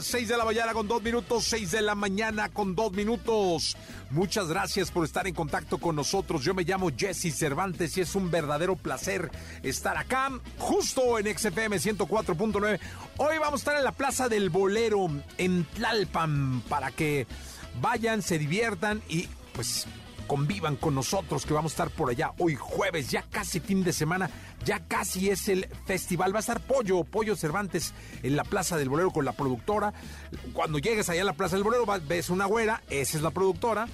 6 de la mañana con dos minutos, 6 de la mañana con dos minutos. Muchas gracias por estar en contacto con nosotros. Yo me llamo Jesse Cervantes y es un verdadero placer estar acá, justo en XFM 104.9. Hoy vamos a estar en la Plaza del Bolero en Tlalpan para que vayan, se diviertan y pues convivan con nosotros que vamos a estar por allá hoy jueves, ya casi fin de semana, ya casi es el festival. Va a estar Pollo, Pollo Cervantes en la Plaza del Bolero con la productora. Cuando llegues allá a la Plaza del Bolero ves una güera, esa es la productora.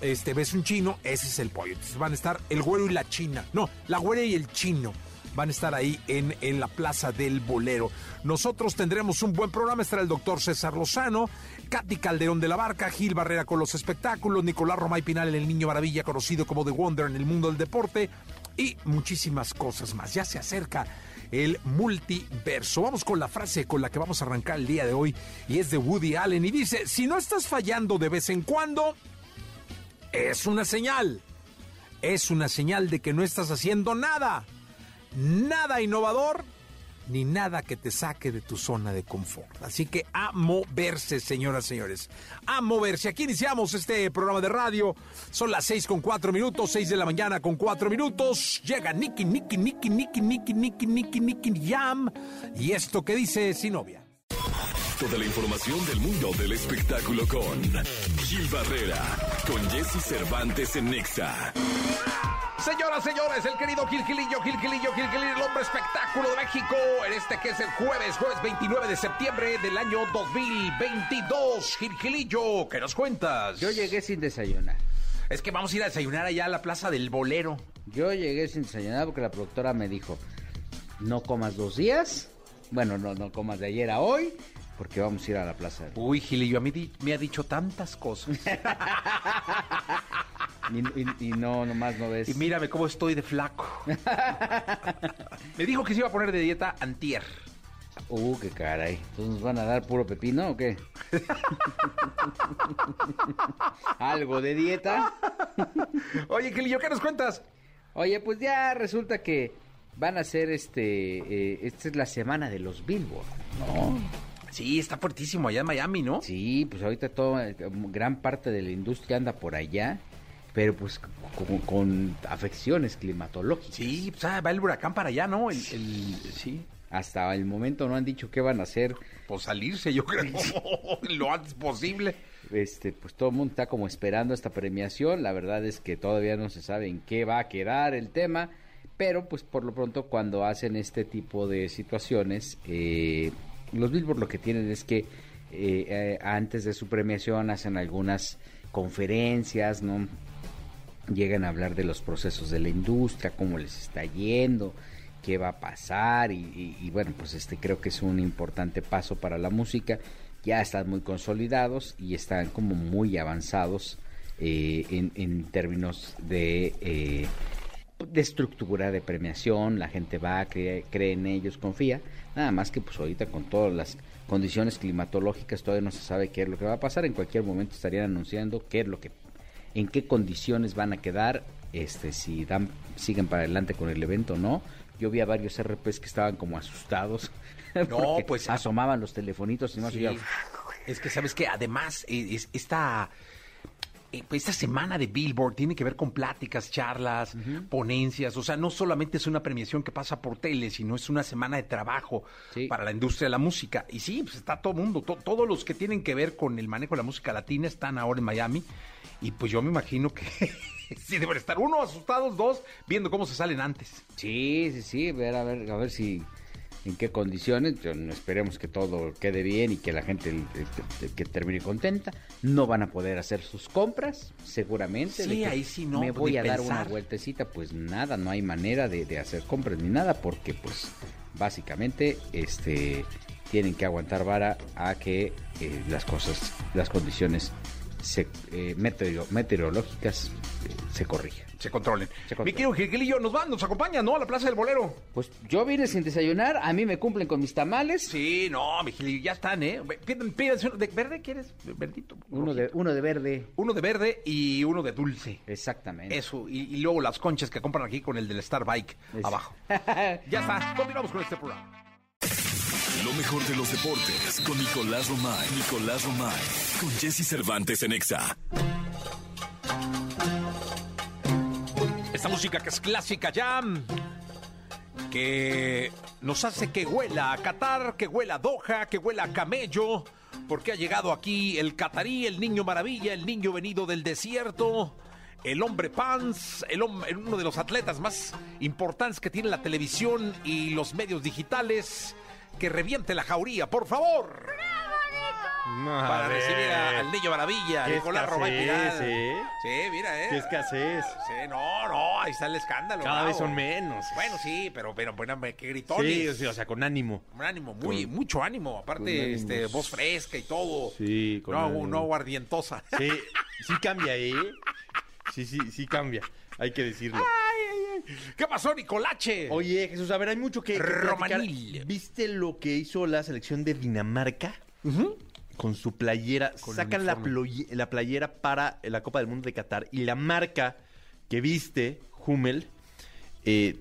Este, ves un chino, ese es el pollo. Entonces van a estar el güero y la china. No, la güera y el chino van a estar ahí en, en, la Plaza del Bolero. Nosotros tendremos un buen programa, estará el doctor César Lozano, Katy Calderón de la Barca, Gil Barrera con los espectáculos, Nicolás Romay Pinal, el niño maravilla, conocido como The Wonder en el mundo del deporte, y muchísimas cosas más. Ya se acerca el multiverso. Vamos con la frase con la que vamos a arrancar el día de hoy, y es de Woody Allen, y dice, si no estás fallando de vez en cuando, es una señal. Es una señal de que no estás haciendo nada nada innovador ni nada que te saque de tu zona de confort. Así que a moverse, señoras y señores. A moverse. Aquí iniciamos este programa de radio. Son las 6 con 4 minutos, 6 de la mañana con 4 minutos. Llega Nicky, Nicky, Nicky, Nicky, Nicky, Nicky, Nicky, Nicky Jam. Y esto que dice Sinovia. Toda la información del mundo del espectáculo con Gil Barrera, con Jesse Cervantes en Nexa. Señoras, señores, el querido Gil Gilillo, Gil Gilillo, Gil Gilillo, el hombre espectáculo de México, en este que es el jueves, jueves 29 de septiembre del año 2022. Gil Gilillo, ¿qué nos cuentas? Yo llegué sin desayunar. Es que vamos a ir a desayunar allá a la Plaza del Bolero. Yo llegué sin desayunar porque la productora me dijo, no comas dos días, bueno, no, no comas de ayer a hoy, porque vamos a ir a la Plaza del Uy, Gilillo, a mí di- me ha dicho tantas cosas. Y, y- y no, nomás no ves. Y mírame cómo estoy de flaco. Me dijo que se iba a poner de dieta antier. Uh, qué caray. Entonces nos van a dar puro pepino o qué? ¿Algo de dieta? Oye, Gilillo, ¿qué nos cuentas? Oye, pues ya resulta que van a hacer este. eh, esta es la semana de los Billboard, ¿no? Sí, está fuertísimo allá en Miami, ¿no? Sí, pues ahorita toda gran parte de la industria anda por allá, pero pues con, con afecciones climatológicas. Sí, pues ah, va el huracán para allá, ¿no? El, el- sí, Hasta el momento no han dicho qué van a hacer. por salirse, yo creo, lo antes posible. Este, pues todo el mundo está como esperando esta premiación. La verdad es que todavía no se sabe en qué va a quedar el tema, pero pues por lo pronto cuando hacen este tipo de situaciones, eh, los Billboard lo que tienen es que eh, eh, antes de su premiación hacen algunas conferencias, ¿no? Llegan a hablar de los procesos de la industria, cómo les está yendo, qué va a pasar y, bueno, pues este creo que es un importante paso para la música. Ya están muy consolidados y están como muy avanzados eh, en, términos de, de estructura de premiación. La gente va, cree, cree en ellos, confía. Nada más que pues ahorita con todas las condiciones climatológicas todavía no se sabe qué es lo que va a pasar. En cualquier momento estarían anunciando qué es lo que en qué condiciones van a quedar, este, si dan, siguen para adelante con el evento o no. Yo vi a varios RPs que estaban como asustados. porque pues, asomaban los telefonitos y más Sí. Es que sabes que además es- esta, esta semana de Billboard tiene que ver con pláticas, charlas, ponencias. O sea, no solamente es una premiación que pasa por tele, sino es una semana de trabajo Sí. para la industria de la música. Y sí, pues está todo el mundo, to- todos los que tienen que ver con el manejo de la música latina están ahora en Miami. Y pues yo me imagino que sí deben estar uno asustados, dos viendo cómo se salen antes. Sí, sí, sí, ver a ver, a ver si en qué condiciones. Esperemos que todo quede bien y que la gente el- que termine contenta. No van a poder hacer sus compras, seguramente. Sí, ahí sí no, Me voy a dar una vueltecita, pues nada, no hay manera de, de hacer compras ni nada porque pues básicamente este tienen que aguantar vara a que eh, las cosas, las condiciones se- eh, meteoro- meteorológicas eh, se corrijan. Se controlen. Se controlen. Mi querido Gilgilillo, nos van, nos acompaña, ¿no? A la Plaza del Bolero. Pues yo vine sin desayunar, a mí me cumplen con mis tamales. Sí, no, mi Gilillo, ya están, ¿eh? Pídan- pídanse uno de verde, ¿quieres? Verdito. Uno de, uno de verde. Uno de verde y uno de dulce. Exactamente. Eso, y, y luego las conchas que compran aquí con el del Star Bike Es- abajo. Ya está, continuamos con este programa. Lo mejor de los deportes con Nicolás Romay. Nicolás Romay. Con Jesse Cervantes en Exa. Esta música que es clásica ya, que nos hace que huela a Qatar, que huela a Doha, que huela a camello, porque ha llegado aquí el catarí, el niño maravilla, el niño venido del desierto, el hombre pants, el hom- uno de los atletas más importantes que tiene la televisión y los medios digitales, que reviente la jauría, por favor. Para recibir a- al niño maravilla, Qué Nicolás Romay escasez, Piral. ¿eh? Sí, mira, eh. Qué escasez. Sí, no, no, ahí está el escándalo. Cada vez son menos. Bueno, sí, pero, pero, pero, qué gritones. Sí, sí, o sea, con ánimo. Un ánimo, muy, Con- mucho ánimo. Aparte, ánimos. este, voz fresca y todo. Sí, con no, ánimo. no aguardientosa. Sí, sí cambia, ¿eh? Sí, sí, sí cambia. Hay que decirlo. ¿Qué pasó, Nicolache? Oye, Jesús, a ver, hay mucho que, que. Romanil. ¿Viste lo que hizo la selección de Dinamarca? Con su playera. Con Sacan la, playera para la Copa del Mundo de Qatar y la marca que viste, Hummel, eh,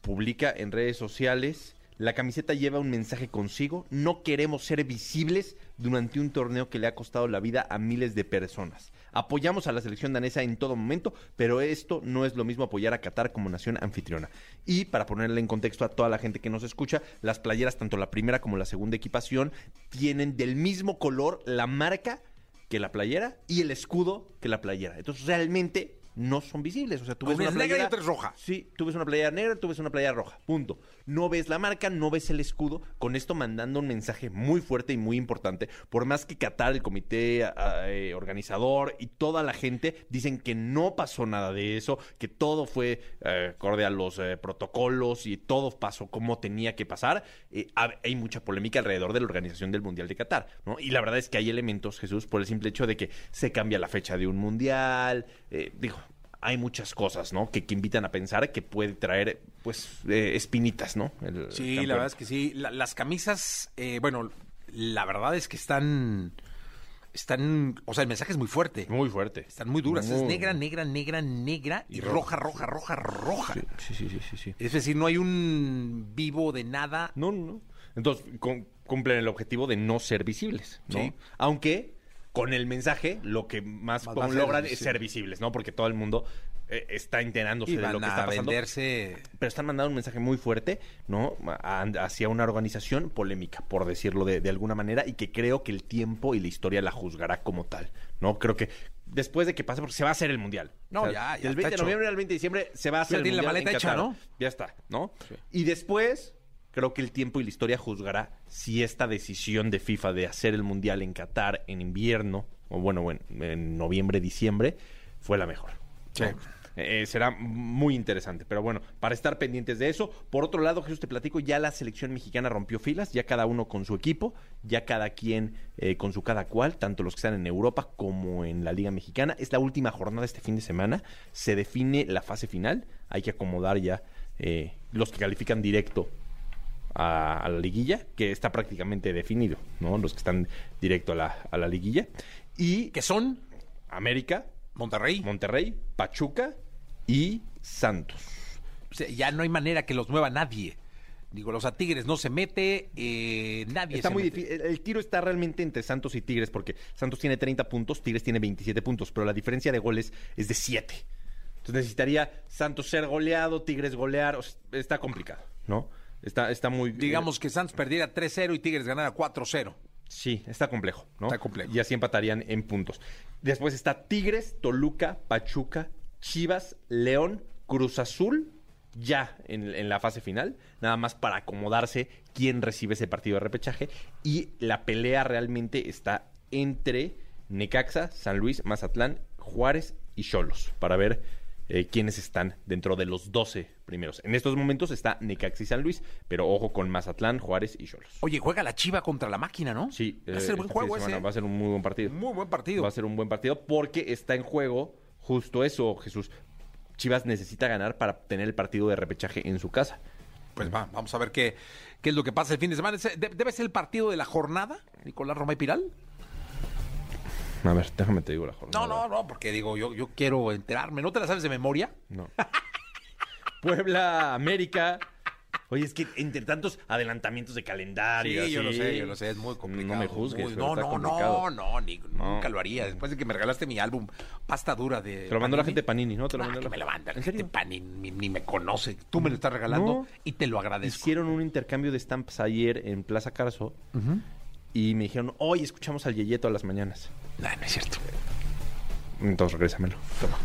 publica en redes sociales. La camiseta lleva un mensaje consigo. No queremos ser visibles durante un torneo que le ha costado la vida a miles de personas. Apoyamos a la selección danesa en todo momento, pero esto no es lo mismo apoyar a Qatar como nación anfitriona. Y para ponerle en contexto a toda la gente que nos escucha, las playeras, tanto la primera como la segunda equipación, tienen del mismo color la marca que la playera y el escudo que la playera. Entonces realmente no son visibles. O sea, tú ves Una una es negra y playera otra roja. Sí, tú ves una playera negra, tú ves una playera roja. Punto. No ves la marca, no ves el escudo. Con esto mandando un mensaje muy fuerte y muy importante. Por más que Qatar, el comité ah, eh, organizador y toda la gente dicen que no pasó nada de eso, que todo fue eh, acorde a los eh, protocolos y todo pasó como tenía que pasar. eh, hay mucha polémica alrededor de la organización del Mundial de Qatar, ¿no? Y la verdad es que hay elementos, Jesús, por el simple hecho de que se cambia la fecha de un mundial. digo, hay muchas cosas, ¿no? Que, que invitan a pensar que puede traer, pues, eh, espinitas, ¿no? El Sí, la verdad es que sí. La- las camisas, eh, bueno, la verdad es que están. Están. O sea, el mensaje es muy fuerte. Muy fuerte. Están muy duras. Es negra, negra, negra, negra y, Y roja, roja, roja, roja. Sí, sí, sí, sí, sí. Es decir, no hay un vivo de nada. No, no, no. Entonces, cum- cumplen el objetivo de no ser visibles, ¿no? Sí. Aunque con el mensaje lo que más, logran es ser visibles, ¿no? Porque todo el mundo eh, está enterándose Y de lo que está pasando. venderse. Pero están mandando un mensaje muy fuerte, ¿no? A- hacia una organización polémica, por decirlo de, de alguna manera, y que creo que el tiempo y la historia la juzgará como tal, ¿no? Creo que después de que pase, porque se va a hacer el Mundial. No, ya, ya Del está 20 de noviembre al 20 de diciembre se va a hacer el tiene la Mundial maleta en hecha, Qatar. ¿no? Ya está, ¿no? Y después, creo que el tiempo y la historia juzgará si esta decisión de FIFA de hacer el Mundial en Qatar en invierno, o bueno, bueno en noviembre, diciembre, fue la mejor. Eh, será muy interesante, pero bueno, para estar pendientes de eso. Por otro lado, Jesús, te platico, ya la selección mexicana rompió filas, ya cada uno con su equipo, ya cada quien eh, con su cada cual, tanto los que están en Europa como en la Liga Mexicana. Es la última jornada este fin de semana, se define la fase final, hay que acomodar ya eh, los que califican directo a, a la liguilla, que está prácticamente definido, ¿no? Los que están directo a la, a la liguilla. Y ¿Qué son? América, Monterrey. Monterrey, Pachuca y Santos. O sea, ya no hay manera que los mueva nadie. Digo, los a Tigres no se mete, eh, nadie Está se muy mete. difícil. El, el tiro está realmente entre Santos y Tigres porque Santos tiene 30 puntos, Tigres tiene 27 puntos, pero la diferencia de goles es de 7. Entonces necesitaría Santos ser goleado, Tigres golear. o sea, está complicado, ¿no? Está, está muy... Digamos que Santos perdiera 3-0 y Tigres ganara 4-0. Sí, está complejo, ¿no? Está complejo. Y así empatarían en puntos. Después está Tigres, Toluca, Pachuca, Chivas, León, Cruz Azul, ya en, en la fase final, nada más para acomodarse quién recibe ese partido de repechaje. Y la pelea realmente está entre Necaxa, San Luis, Mazatlán, Juárez y Cholos, para ver eh, quiénes están dentro de los 12 primeros. En estos momentos está Necaxa y San Luis, pero ojo con Mazatlán, Juárez y Cholos. Oye, juega la Chiva contra la máquina, ¿no? Sí, Va a eh, ser buen este juego ese. Va a ser un muy buen partido. Muy buen partido. Va a ser un buen partido porque está en juego justo eso, Jesús. Chivas necesita ganar para tener el partido de repechaje en su casa. Pues va, vamos a ver qué, qué es lo que pasa el fin de semana. ¿Debe ser el partido de la jornada, Nicolás Roma y Piral? A ver, déjame te digo la jornada. No, no, no, porque digo, yo, yo quiero enterarme. ¿No te la sabes de memoria? No. Puebla, América. Oye, es que entre tantos adelantamientos de calendario. Sí, yo lo sé, yo lo sé, es muy complicado. No me juzgues. muy- no, no, no, no, ni- nunca lo haría. Después de que me regalaste mi álbum, pasta dura de. Te lo mandó la gente Panini, ¿no? Te lo Ah, mandó que la- me lo manda. La ¿En gente Panini ni, me conoce. Tú me lo estás regalando No. y te lo agradezco. Hicieron un intercambio de stamps ayer en Plaza Carso y me dijeron, hoy escuchamos al Yeyeto a las mañanas. No, no es cierto. Entonces regrésamelo. Toma.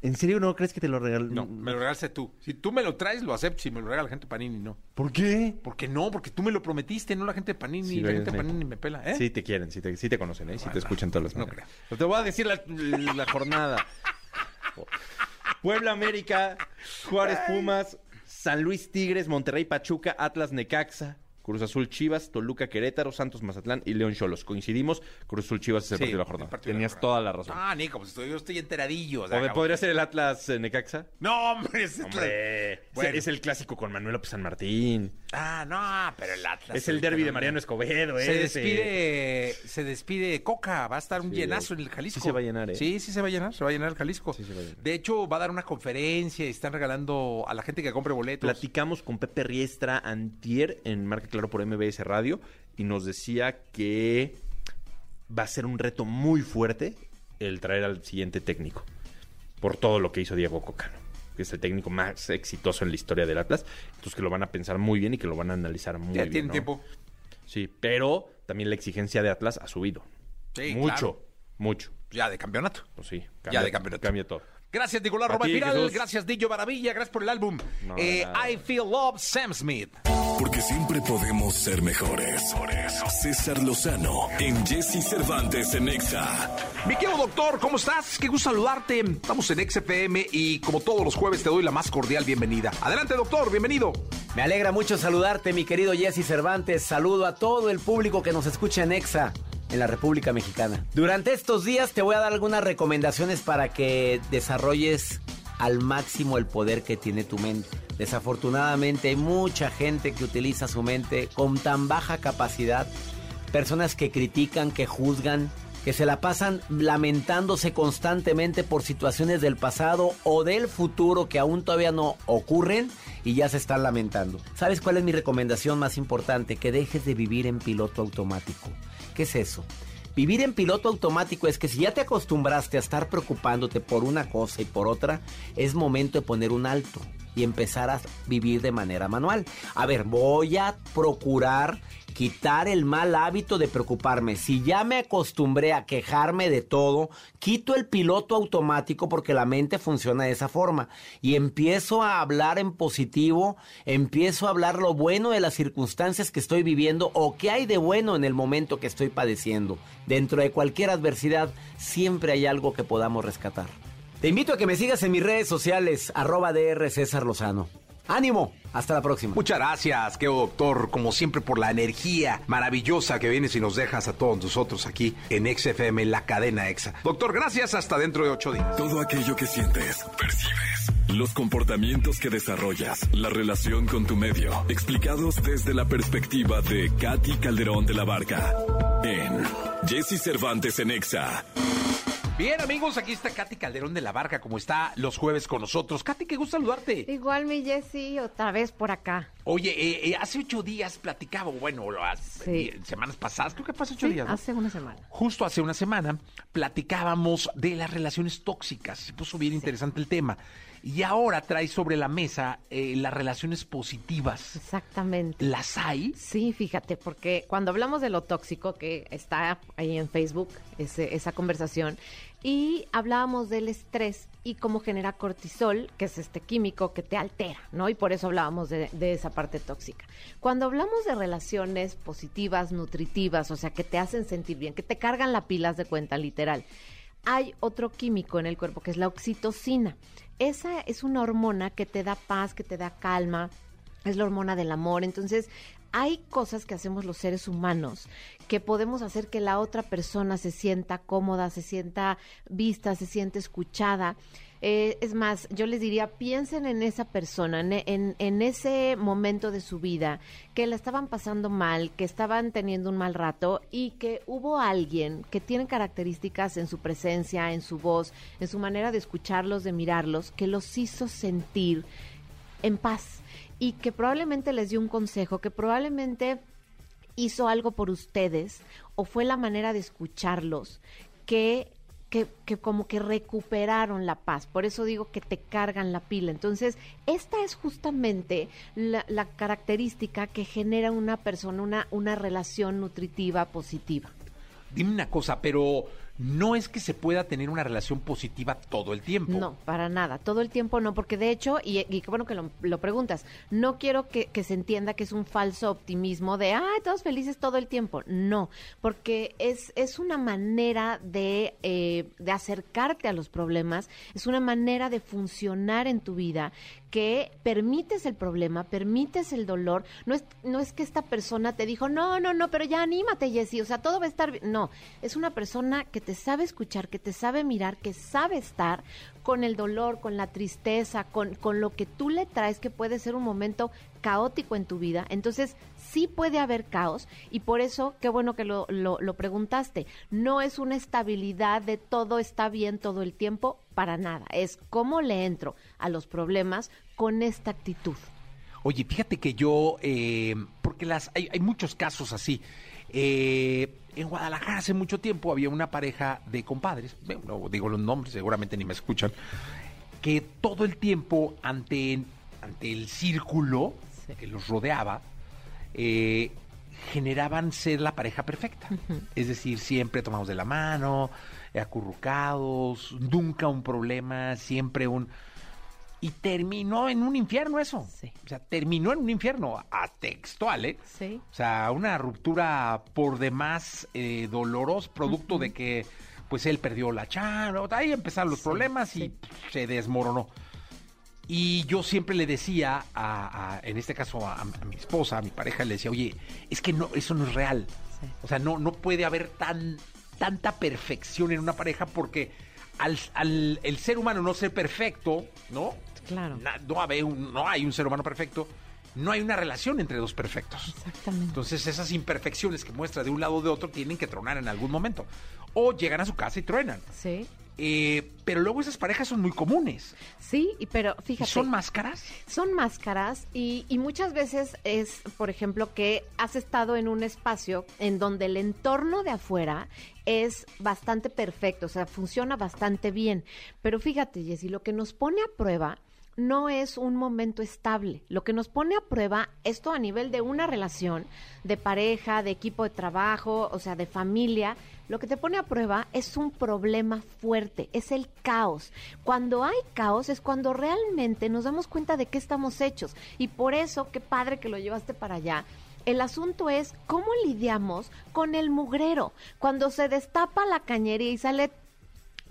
¿En serio no crees que te lo regaló? No, me lo regalaste tú. Si tú me lo traes, lo acepto. Si me lo regala la gente de Panini, no. ¿Por qué? ¿Por qué no? Porque tú me lo prometiste, no la gente de Panini. Sí, la gente de Panini me pela, ¿eh? Sí te quieren, sí te, sí te conocen, ¿eh? Sí te escuchan todas las no mañanas. creo. Te voy a decir la, la jornada. Puebla América, Juárez Pumas, San Luis Tigres, Monterrey Pachuca, Atlas Necaxa, Cruz Azul Chivas, Toluca Querétaro, Santos Mazatlán y León Cholos. Coincidimos, Cruz Azul Chivas es el Sí, partido de la jornada. la Tenías toda la razón. Ah, Nico, pues estoy- yo estoy enteradillo. o sea, ¿O cabrón. ¿Podría ser el Atlas eh, Necaxa? No, hombre, ese Hombre, Bueno. es el clásico con Manuel López San Martín. Ah, no, pero el Atlas. Es el derby de Mariano Escobedo, Se ese. despide, se despide Coca, va a estar un Sí, llenazo en el Jalisco. Sí se va a llenar, ¿eh? Sí, sí se va a llenar, se va a llenar el Jalisco. Sí se va a llenar. De hecho, va a dar una conferencia y están regalando a la gente que compre boletos. Platicamos con Pepe Riestra antier en Marca Claro por MBS Radio y nos decía que va a ser un reto muy fuerte el traer al siguiente técnico por todo lo que hizo Diego Cocano, que es el técnico más exitoso en la historia del Atlas, entonces que lo van a pensar muy bien y que lo van a analizar muy ya bien. tienen ¿no? tiempo. Sí, pero también la exigencia de Atlas ha subido. Sí, mucho, claro. mucho. Ya de campeonato. Pues sí, Ya de campeonato. Cambia todo. Gracias, Nicolás Piral. Jesús. Gracias, Dillo Maravilla. Gracias por el álbum. No, Eh. I Feel Love, Sam Smith. Porque siempre podemos ser mejores. César Lozano en Jesse Cervantes en Exa. Mi querido doctor, ¿cómo estás? Qué gusto saludarte. Estamos en XFM y como todos los jueves te doy la más cordial bienvenida. Adelante, doctor, bienvenido. Me alegra mucho saludarte, mi querido Jesse Cervantes. Saludo a todo el público que nos escucha en EXA, en la República Mexicana. Durante estos días te voy a dar algunas recomendaciones para que desarrolles al máximo el poder que tiene tu mente. Desafortunadamente hay mucha gente que utiliza su mente con tan baja capacidad. Personas que critican, que juzgan, que se la pasan lamentándose constantemente por situaciones del pasado o del futuro que aún todavía no ocurren y ya se están lamentando. ¿Sabes cuál es mi recomendación más importante? Que dejes de vivir en piloto automático. ¿Qué es eso? Vivir en piloto automático es que si ya te acostumbraste a estar preocupándote por una cosa y por otra, es momento de poner un alto y empezar a vivir de manera manual. A ver, voy a procurar quitar el mal hábito de preocuparme. Si ya me acostumbré a quejarme de todo, quito el piloto automático porque la mente funciona de esa forma y empiezo a hablar en positivo, empiezo a hablar lo bueno de las circunstancias que estoy viviendo o qué hay de bueno en el momento que estoy padeciendo. Dentro de cualquier adversidad siempre hay algo que podamos rescatar. Te invito a que me sigas en mis redes sociales, arroba DR César Lozano. ¡Ánimo! Hasta la próxima. Muchas gracias, querido doctor, como siempre por la energía maravillosa que vienes y nos dejas a todos nosotros aquí en XFM, la cadena EXA. Doctor, gracias, hasta dentro de ocho días. Todo aquello que sientes, percibes. Los comportamientos que desarrollas, la relación con tu medio, explicados desde la perspectiva de Katy Calderón de la Barca. En Jesse Cervantes en Exa. Bien, amigos, aquí está Katy Calderón de la Barca, como está los jueves con nosotros. Katy, qué gusto saludarte. Igual mi Jessy, otra vez por acá. Oye, eh, eh, hace ocho días platicaba, bueno, las Sí. eh, semanas pasadas, creo que hace ocho Sí, días. ¿no? hace una semana. Justo hace una semana platicábamos de las relaciones tóxicas. Se puso bien interesante el tema. Y ahora trae sobre la mesa eh, las relaciones positivas. Exactamente. ¿Las hay? Sí, fíjate, porque cuando hablamos de lo tóxico, que está ahí en Facebook, ese- esa conversación, y hablábamos del estrés y cómo genera cortisol, que es este químico que te altera, ¿no? Y por eso hablábamos de, de esa parte tóxica. Cuando hablamos de relaciones positivas, nutritivas, o sea, que te hacen sentir bien, que te cargan la pilas de cuenta, literal, hay otro químico en el cuerpo que es la oxitocina. Esa es una hormona que te da paz, que te da calma, es la hormona del amor. Entonces, hay cosas que hacemos los seres humanos que podemos hacer que la otra persona se sienta cómoda, se sienta vista, se siente escuchada. Eh, es más, yo les diría, piensen en esa persona, en, ese momento de su vida, que la estaban pasando mal, que estaban teniendo un mal rato y que hubo alguien que tiene características en su presencia, en su voz, en su manera de escucharlos, de mirarlos, que los hizo sentir en paz y que probablemente les dio un consejo, que probablemente hizo algo por ustedes o fue la manera de escucharlos que, que, que como que recuperaron la paz. Por eso digo que te cargan la pila. Entonces, esta es justamente la, la característica que genera una persona, una, una relación nutritiva positiva. Dime una cosa, pero no es que se pueda tener una relación positiva todo el tiempo. No, para nada. Todo el tiempo no, porque de hecho, y, y bueno que lo, lo preguntas, no quiero que, que se entienda que es un falso optimismo de, ay, todos felices todo el tiempo. No, porque es, es una manera de, eh, de acercarte a los problemas, es una manera de funcionar en tu vida que permites el problema, permites el dolor. No es, no es que esta persona te dijo, no, no, no, pero ya anímate, Jessy, o sea, todo va a estar bien. No, es una persona que te sabe escuchar, que te sabe mirar, que sabe estar con el dolor, con la tristeza, con, con lo que tú le traes, que puede ser un momento caótico en tu vida. Entonces, sí puede haber caos y por eso, qué bueno que lo, preguntaste, no es una estabilidad de todo está bien todo el tiempo, para nada. Es cómo le entro a los problemas con esta actitud. Oye, fíjate que yo, eh, porque las hay, muchos casos así. Eh, en Guadalajara hace mucho tiempo había una pareja de compadres, no digo los nombres, seguramente ni me escuchan, que todo el tiempo ante, ante el círculo Sí. que los rodeaba, eh, generaban ser la pareja perfecta. Es decir, siempre tomamos de la mano, acurrucados, nunca un problema, siempre un... Y terminó en un infierno eso. Sí. O sea, terminó en un infierno, a textual, ¿eh? Sí. O sea, una ruptura por demás eh, dolorosa, producto de que pues él perdió la chamba, ahí empezaron los problemas y sí. se desmoronó. Y yo siempre le decía, a, a- en este caso a, a mi esposa, a mi pareja, le decía, oye, es que no, eso no es real. Sí. O sea, no, no puede haber tan, tanta perfección en una pareja porque al, al el ser humano no ser perfecto, ¿no? Claro. Na- no, hay un, no hay un ser humano perfecto, no hay una relación entre dos perfectos. Exactamente. Entonces esas imperfecciones que muestra de un lado o de otro tienen que tronar en algún momento. O llegan a su casa y truenan. Sí. Eh, pero luego esas parejas son muy comunes. Sí, pero ¿Y fíjate. son máscaras? Son máscaras y, y muchas veces es, por ejemplo, que has estado en un espacio en donde el entorno de afuera es bastante perfecto, o sea, funciona bastante bien. Pero fíjate, Jessy, lo que nos pone a prueba no es un momento estable. Lo que nos pone a prueba, esto a nivel de una relación, de pareja, de equipo de trabajo, o sea, de familia, lo que te pone a prueba es un problema fuerte, es el caos. Cuando hay caos es cuando realmente nos damos cuenta de qué estamos hechos. Y por eso, qué padre que lo llevaste para allá. El asunto es cómo lidiamos con el mugrero. Cuando se destapa la cañería y sale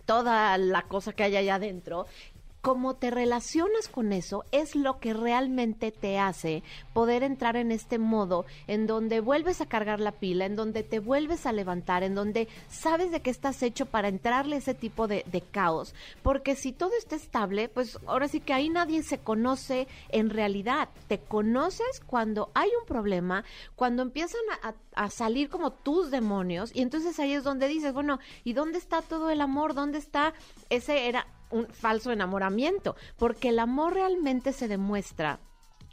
toda la cosa que hay allá adentro, cómo te relacionas con eso es lo que realmente te hace poder entrar en este modo en donde vuelves a cargar la pila, en donde te vuelves a levantar, en donde sabes de qué estás hecho para entrarle ese tipo de, caos. Porque si todo está estable, pues ahora sí que ahí nadie se conoce en realidad. Te conoces cuando hay un problema, cuando empiezan a, a salir como tus demonios y entonces ahí es donde dices, bueno, ¿y dónde está todo el amor? ¿Dónde está ese era un falso enamoramiento? Porque el amor realmente se demuestra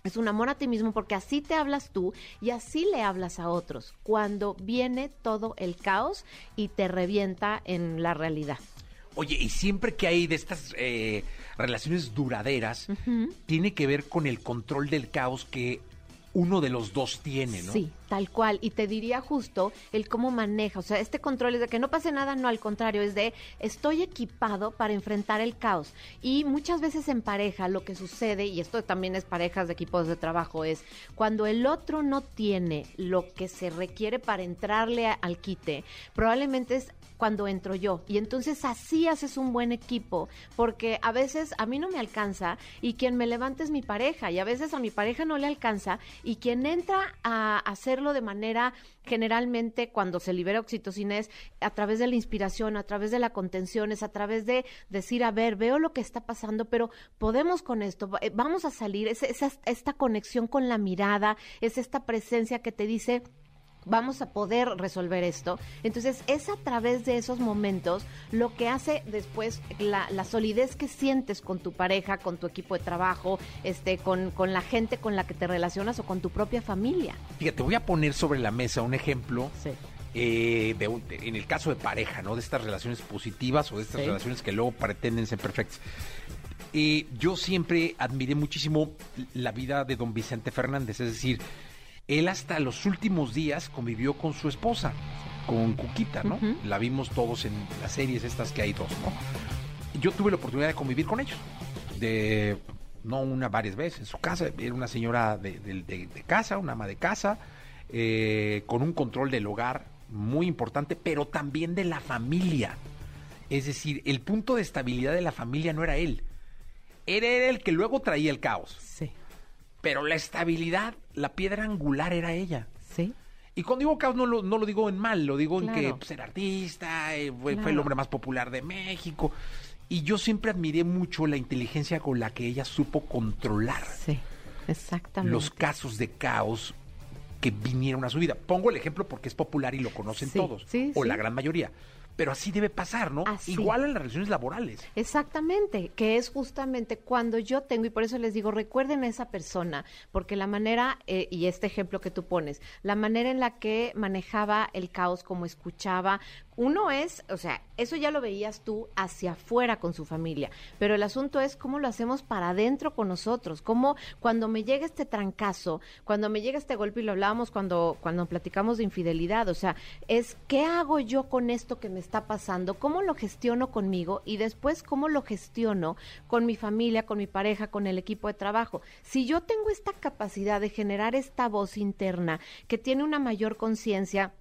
es un amor a ti mismo porque así te hablas tú y así le hablas a otros cuando viene todo el caos y te revienta en la realidad. Oye, y siempre que hay de estas eh, relaciones duraderas, tiene que ver con el control del caos que uno de los dos tiene, ¿no? Sí, tal cual. Y te diría justo el cómo maneja. O sea, este control es de que no pase nada, no, al contrario, es de estoy equipado para enfrentar el caos. Y muchas veces en pareja lo que sucede, y esto también es parejas de equipos de trabajo, es cuando el otro no tiene lo que se requiere para entrarle al quite, probablemente es cuando entro yo. Y entonces así haces un buen equipo, porque a veces a mí no me alcanza y quien me levanta es mi pareja, y a veces a mi pareja no le alcanza, y quien entra a de manera generalmente cuando se libera oxitocina es a través de la inspiración, a través de la contención, es a través de decir, a ver, veo lo que está pasando, pero podemos con esto, eh, vamos a salir, es, es esta conexión con la mirada, es esta presencia que te dice, vamos a poder resolver esto. Entonces es a través de esos momentos lo que hace después la, la solidez que sientes con tu pareja, con tu equipo de trabajo, este, con, con, la gente con la que te relacionas o con tu propia familia. Fíjate, voy a poner sobre la mesa un ejemplo. Sí. Eh, de, de, en el caso de pareja, ¿no? De estas relaciones positivas o de estas sí. relaciones que luego pretenden ser perfectas. Eh, yo siempre admiré muchísimo la vida de don Vicente Fernández, es decir, él hasta los últimos días convivió con su esposa, con Cuquita, ¿no? Uh -huh. La vimos todos en las series estas que hay dos, ¿no? Yo tuve la oportunidad de convivir con ellos, de no una, varias veces en su casa. Era una señora de, de, de, de casa, una ama de casa, eh, con un control del hogar muy importante, pero también de la familia. Es decir, el punto de estabilidad de la familia no era él, era él el que luego traía el caos. Sí. Pero la estabilidad, la piedra angular era ella. Sí. Y cuando digo caos no lo, no lo digo en mal, lo digo claro. en que pues, era artista, eh, fue, claro. fue, el hombre más popular de México. Y yo siempre admiré mucho la inteligencia con la que ella supo controlar sí, exactamente. los casos de caos que vinieron a su vida. Pongo el ejemplo porque es popular y lo conocen sí, todos, sí, o la gran mayoría. Pero así debe pasar, ¿no? Así. Igual en las relaciones laborales. Exactamente, que es justamente cuando yo tengo, y por eso les digo, recuerden a esa persona, porque la manera, eh, y este ejemplo que tú pones, la manera en la que manejaba el caos, como escuchaba, uno es, o sea, eso ya lo veías tú hacia afuera con su familia, pero el asunto es cómo lo hacemos para adentro con nosotros, cómo cuando me llega este trancazo, cuando me llega este golpe, y lo hablábamos cuando, cuando platicamos de infidelidad, o sea, es qué hago yo con esto que me está pasando, cómo lo gestiono conmigo y después cómo lo gestiono con mi familia, con mi pareja, con el equipo de trabajo. Si yo tengo esta capacidad de generar esta voz interna que tiene una mayor conciencia,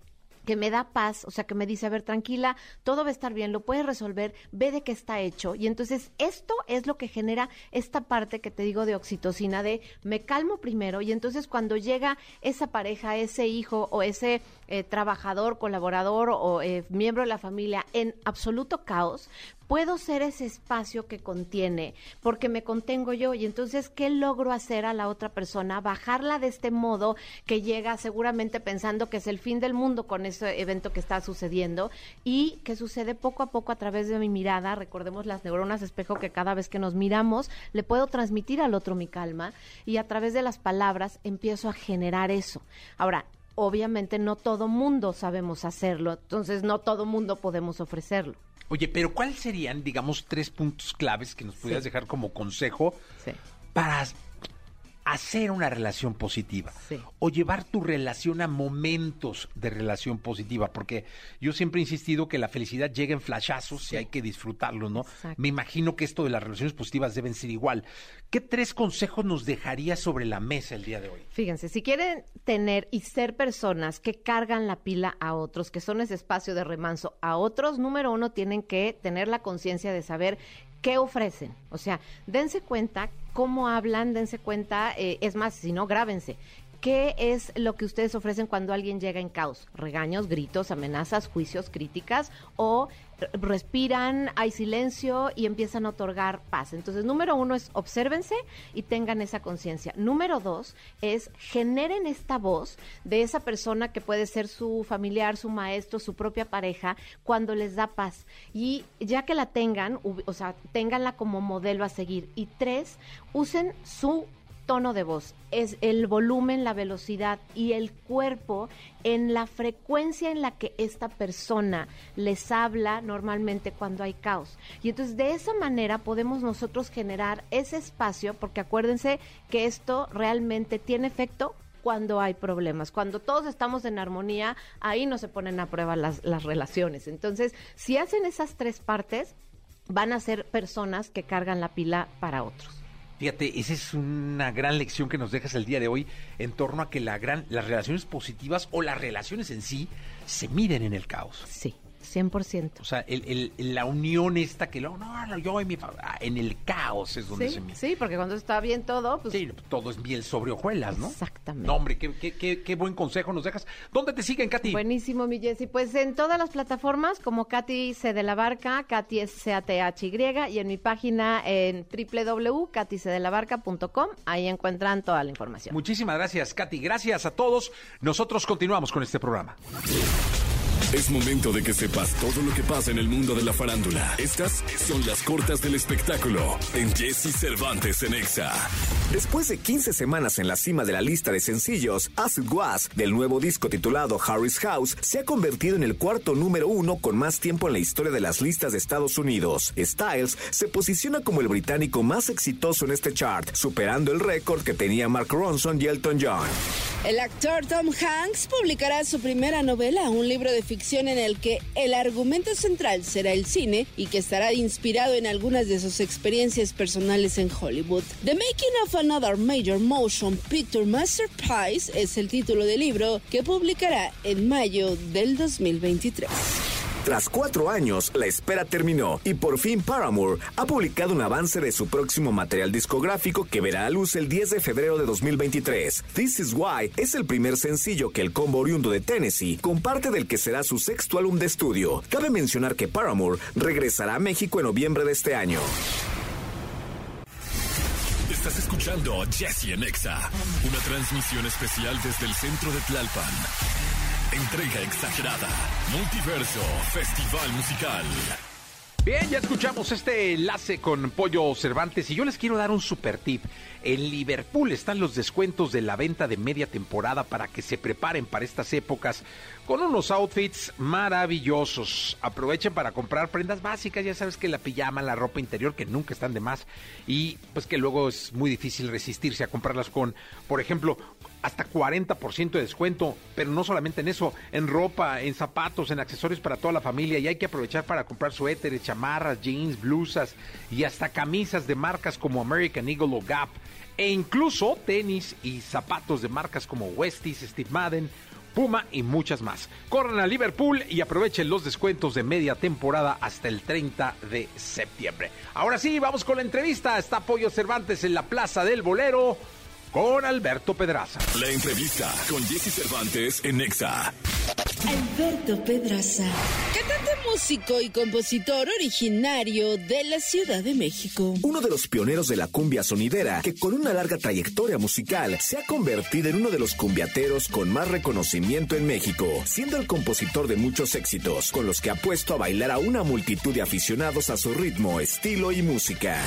que me da paz, o sea, que me dice, a ver, tranquila, todo va a estar bien, lo puedes resolver, ve de qué está hecho. Y entonces esto es lo que genera esta parte que te digo de oxitocina, de me calmo primero y entonces cuando llega esa pareja, ese hijo o ese eh, trabajador, colaborador o eh, miembro de la familia en absoluto caos, puedo ser ese espacio que contiene, porque me contengo yo. Y entonces, ¿qué logro hacer a la otra persona? Bajarla de este modo que llega seguramente pensando que es el fin del mundo con ese evento que está sucediendo y que sucede poco a poco a través de mi mirada. Recordemos las neuronas espejo que cada vez que nos miramos le puedo transmitir al otro mi calma y a través de las palabras empiezo a generar eso. Ahora, obviamente no todo mundo sabemos hacerlo, entonces no todo mundo podemos ofrecerlo. Oye, pero ¿cuáles serían, digamos, tres puntos claves que nos pudieras sí. dejar como consejo sí. para hacer una relación positiva sí. o llevar tu relación a momentos de relación positiva? Porque yo siempre he insistido que la felicidad llega en flashazos y hay que disfrutarlo, ¿no? Exacto. Me imagino que esto de las relaciones positivas deben ser igual. ¿Qué tres consejos nos dejaría sobre la mesa el día de hoy? Fíjense, si quieren tener y ser personas que cargan la pila a otros, que son ese espacio de remanso a otros, número uno, tienen que tener la conciencia de saber ¿qué ofrecen? O sea, dense cuenta cómo hablan, dense cuenta, eh, es más, si no, grábense. ¿Qué es lo que ustedes ofrecen cuando alguien llega en caos? ¿Regaños, gritos, amenazas, juicios, críticas? ¿O respiran, hay silencio y empiezan a otorgar paz? Entonces, número uno es obsérvense y tengan esa conciencia. Número dos es generen esta voz de esa persona que puede ser su familiar, su maestro, su propia pareja, cuando les da paz. Y ya que la tengan, o sea, ténganla como modelo a seguir. Y tres, usen su tono de voz, es el volumen, la velocidad y el cuerpo en la frecuencia en la que esta persona les habla normalmente cuando hay caos. Y entonces de esa manera podemos nosotros generar ese espacio, porque acuérdense que esto realmente tiene efecto cuando hay problemas. Cuando todos estamos en armonía, ahí no se ponen a prueba las, las relaciones. Entonces, si hacen esas tres partes, van a ser personas que cargan la pila para otros. Fíjate, esa es una gran lección que nos dejas el día de hoy en torno a que la gran, las relaciones positivas o las relaciones en sí se miden en el caos. Sí. 100%. O sea, la unión esta que no, no, yo en mi ah, en el caos es donde se mide. Sí, porque cuando está bien todo, pues... Sí, todo es miel sobre hojuelas, ¿no? Exactamente. No, hombre, qué, qué, qué, buen consejo nos dejas. ¿Dónde te siguen, Katy? Buenísimo, mi Jessy. Pues en todas las plataformas, como Katy C. de la Barca, Katy es C-A-T-H-Y, y en mi página en www.katycdelabarca.com, ahí encuentran toda la información. Muchísimas gracias, Katy. Gracias a todos. Nosotros continuamos con este programa. Es momento de que sepas todo lo que pasa en el mundo de la farándula. Estas son las cortas del espectáculo en Jesse Cervantes en Exa. Después de 15 semanas en la cima de la lista de sencillos, As It Was, del nuevo disco titulado Harry's House, se ha convertido en el cuarto número uno con más tiempo en la historia de las listas de Estados Unidos. Styles se posiciona como el británico más exitoso en este chart, superando el récord que tenía Mark Ronson y Elton John. El actor Tom Hanks publicará su primera novela, un libro de ficción en el que el argumento central será el cine y que estará inspirado en algunas de sus experiencias personales en Hollywood. The Making of Another Major Motion Picture Masterpiece es el título del libro que publicará en mayo del 2023. Tras cuatro años, la espera terminó y por fin Paramore ha publicado un avance de su próximo material discográfico que verá a luz el 10 de febrero de 2023. This Is Why es el primer sencillo que el combo oriundo de Tennessee comparte del que será su sexto álbum de estudio. Cabe mencionar que Paramore regresará a México en noviembre de este año. Estás escuchando Jesse en Exa, una transmisión especial desde el centro de Tlalpan. Entrega exagerada. Multiverso Festival Musical. Bien, ya escuchamos este enlace con Pollo Cervantes y yo les quiero dar un super tip. En Liverpool están los descuentos de la venta de media temporada para que se preparen para estas épocas con unos outfits maravillosos. Aprovechen para comprar prendas básicas, ya sabes que la pijama, la ropa interior, que nunca están de más, y pues que luego es muy difícil resistirse a comprarlas con, por ejemplo, hasta 40% de descuento, pero no solamente en eso, en ropa, en zapatos, en accesorios para toda la familia, y hay que aprovechar para comprar suéteres, chamarras, jeans, blusas y hasta camisas de marcas como American Eagle o Gap, e incluso tenis y zapatos de marcas como Westies, Steve Madden, Puma y muchas más. Corran a Liverpool y aprovechen los descuentos de media temporada hasta el 30 de septiembre. Ahora sí, vamos con la entrevista. Está Pollo Cervantes en la Plaza del Bolero con Alberto Pedraza. La entrevista con Jesse Cervantes en Nexa. Alberto Pedraza, cantante músico y compositor originario de la Ciudad de México. Uno de los pioneros de la cumbia sonidera, que con una larga trayectoria musical se ha convertido en uno de los cumbiateros con más reconocimiento en México, siendo el compositor de muchos éxitos, con los que ha puesto a bailar a una multitud de aficionados a su ritmo, estilo y música.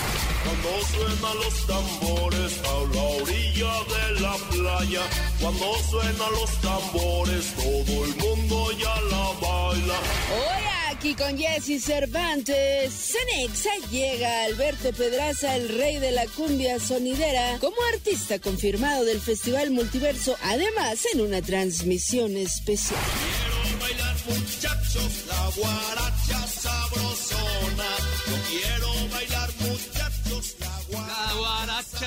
Cuando suenan los tambores a la orilla de la playa, cuando suenan los tambores todo el mundo ya la baila. Hoy aquí con Jesse Cervantes, Cenexa llega Alberto Pedraza, el rey de la cumbia sonidera, como artista confirmado del Festival Multiverso, además en una transmisión especial. Quiero bailar muchachos, la guaracha sabrosona. Yo quiero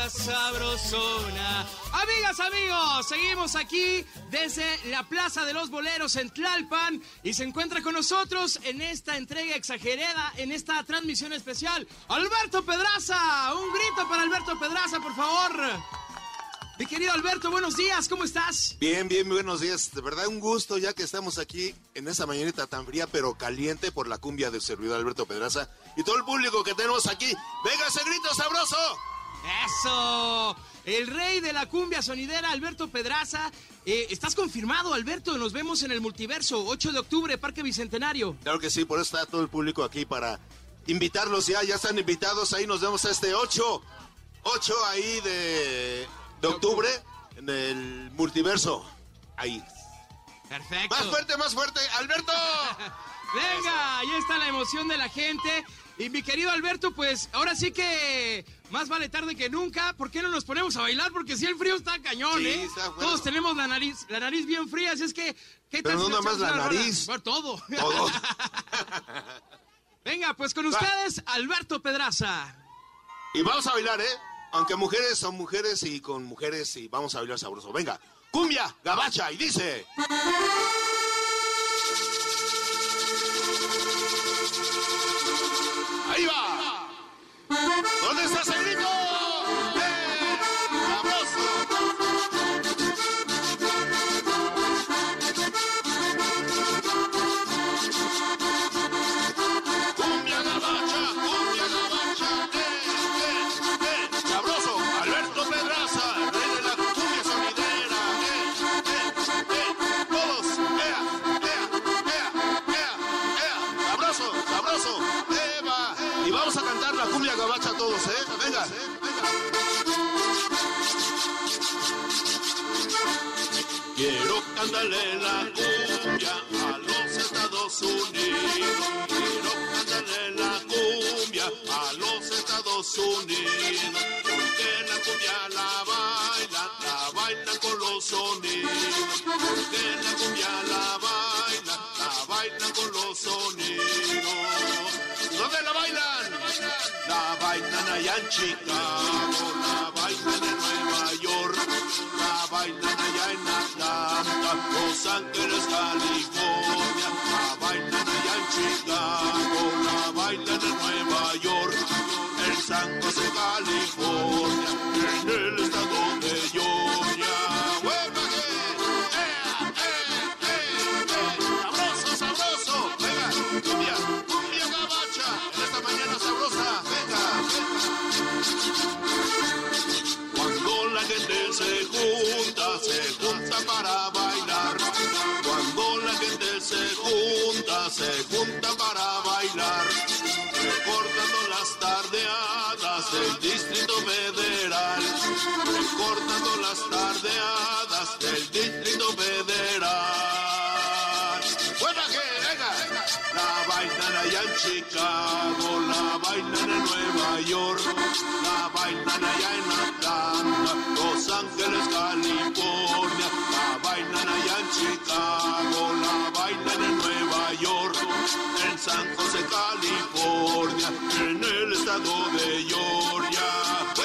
sabrosona. Amigas, amigos, seguimos aquí desde la Plaza de los Boleros en Tlalpan y se encuentra con nosotros en esta entrega exagerada, en esta transmisión especial, Alberto Pedraza. Un grito para Alberto Pedraza, por favor. Mi querido Alberto, buenos días, ¿cómo estás? Bien, bien, buenos días. De verdad, un gusto ya que estamos aquí en esa mañanita tan fría pero caliente por la cumbia del servidor Alberto Pedraza y todo el público que tenemos aquí. ¡Venga ese grito sabroso! ¡Eso! El rey de la cumbia sonidera, Alberto Pedraza. Eh, ¿Estás confirmado, Alberto? Nos vemos en el multiverso, 8 de octubre, Parque Bicentenario. Claro que sí, por eso está todo el público aquí para invitarlos ya. Ya están invitados, ahí nos vemos este 8. 8 ahí de, de octubre en el multiverso. Ahí. Perfecto. Más fuerte, más fuerte. ¡Alberto! Venga, ahí está la emoción de la gente. Y mi querido Alberto, pues ahora sí que más vale tarde que nunca. ¿Por qué no nos ponemos a bailar? Porque si el frío está cañón, Sí, ¿eh? está bueno. Todos tenemos la nariz, la nariz bien fría, así es que. ¿qué Pero no nada más la nariz. Bueno, todo. Todo. Venga, pues con ustedes, Alberto Pedraza. Y vamos a bailar, ¿eh? Aunque mujeres son mujeres y con mujeres y vamos a bailar sabroso. Venga, cumbia, gabacha y dice. ¿Dónde está ese cantarle la cumbia a los Estados Unidos. Quiero cantarle la cumbia a los Estados Unidos. Porque la cumbia la bailan, la bailan con los sonidos. Porque la cumbia la bailan, la bailan con los sonidos. ¿Dónde? La bailan allá en Chicago, la bailan en Nueva York, la bailan allá en Atlanta, Los Ángeles, California, la bailan allá en Chicago, la bailan en Nueva York, en San José, California, en el estado Chicago, la bailan en Nueva York, la bailan allá en Atlanta, Los Ángeles, California, la bailan allá en Chicago, la bailan en Nueva York, en San José, California, en el estado de Georgia.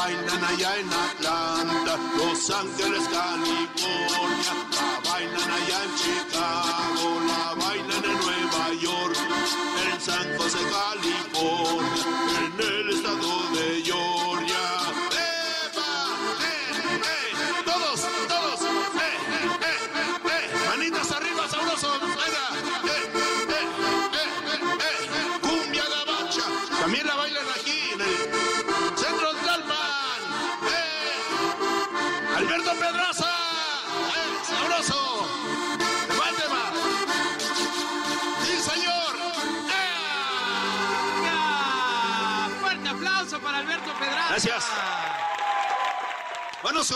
Bailan allá en Atlanta, Los Ángeles, California, la bailan allá en Chicago, la bailan en Nueva York, en San José, California,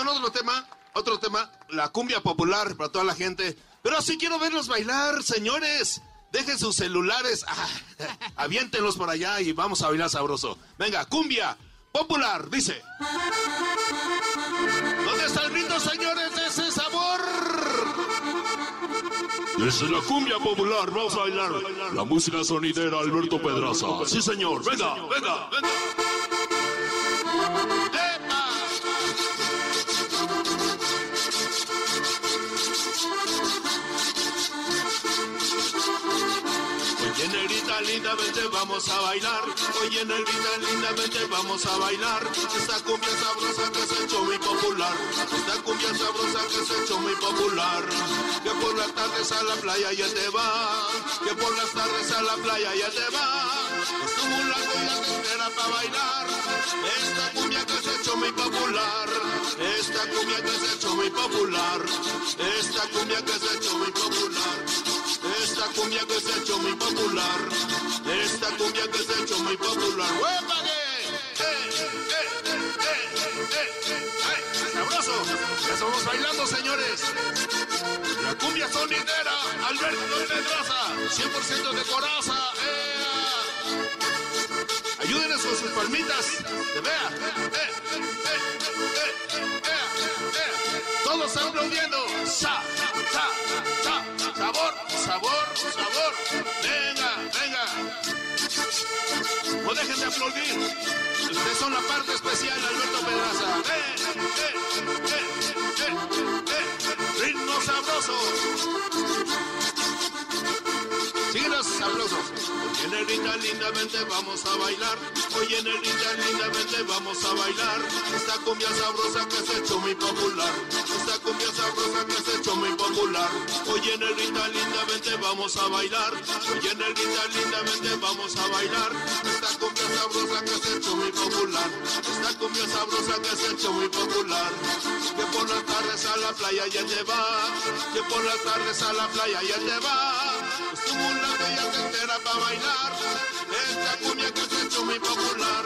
otro tema, otro tema, la cumbia popular para toda la gente. Pero sí quiero verlos bailar, señores. Dejen sus celulares, ah, aviéntenlos por allá y vamos a bailar sabroso. Venga, cumbia popular, dice. ¿Dónde está el grito, señores, ese sabor? Es la cumbia popular, vamos a bailar. La música sonidera, Alberto Pedraza. Sí, señor, venga, venga, venga. Oye, negrita, lindamente vamos a bailar. Oye, negrita, lindamente vamos a bailar. Esta cumbia sabrosa que se ha hecho muy popular. Esta cumbia sabrosa que se ha hecho muy popular. Que por las tardes a la playa ya te va. Que por las tardes a la playa ya te va. Es como la cumbia que espera para bailar. Esta cumbia que se ha hecho muy popular. Esta cumbia que se ha hecho muy popular. Esta cumbia que se ha hecho muy popular. Esta cumbia que se ha hecho muy popular. Esta cumbia que se ha hecho muy popular. ¡Huépale! ¡Eh, eh, eh, sabroso! Ya estamos bailando, señores. La cumbia sonidera, Alberto Pedraza, 100% de coraza. ¡Ea! Ayúdenos con sus palmitas. De vea. ¡Eh, eh, eh, eh, eh, eh! Todos aplaudiendo. ¡Sa, sa, sa! Sabor, sabor, sabor. Venga, venga. No dejen de aplaudir. Ustedes son la parte especial, Alberto Pedraza. Eh, eh, eh. Ritmo sabroso. Síguenos, sabroso. Oye, negrita, lindamente vamos a bailar. Oye, negrita, lindamente vamos a bailar. Esta cumbia sabrosa que se hecho muy popular. Esta cumbia sabrosa que se hecho muy popular. Oye, negrita, lindamente vamos a bailar. Oye, negrita, lindamente vamos a bailar. Esta cumbia sabrosa que se hecho muy popular. Esta cumbia sabrosa que se hecho muy popular. Que por las tardes a la playa ya te va. Que por las tardes a la playa ya te va. Una bella entera para bailar. Esta cumbia que se ha hecho muy popular.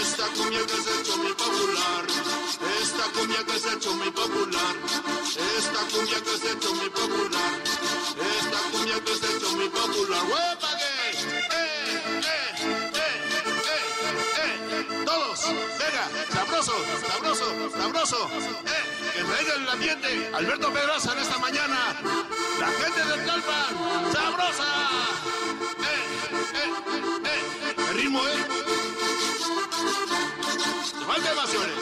Esta cumbia que se ha hecho muy popular. Esta cumbia que se ha hecho muy popular. Esta cumbia que se ha hecho muy popular. Esta cumbia que se ha hecho muy popular. ¡Huépale! Todos, venga, sabroso, sabroso, sabroso. Eh, que traiga el ambiente. Alberto Pedraza en esta mañana. La gente del Calpan, sabrosa. Eh, eh, eh, eh. El ritmo, eh. Falta emociones.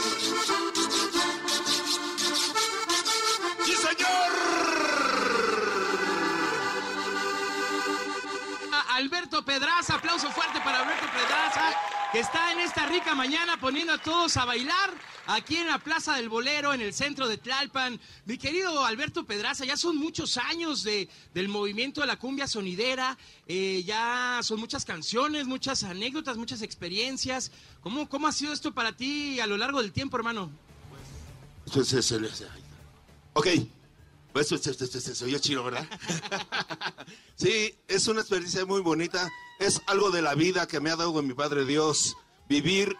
¡Sí, señor! Alberto Pedraza, aplauso fuerte para Alberto Pedraza, que está en esta rica mañana poniendo a todos a bailar aquí en la Plaza del Bolero, en el centro de Tlalpan. Mi querido Alberto Pedraza, ya son muchos años de, del movimiento de la cumbia sonidera, eh, ya son muchas canciones, muchas anécdotas, muchas experiencias. ¿Cómo, ¿Cómo ha sido esto para ti a lo largo del tiempo, hermano? Pues, es el- es- ay. Ok. Pues, se oye chido, ¿verdad? sí, es una experiencia muy bonita. Es algo de la vida que me ha dado mi Padre Dios. Vivir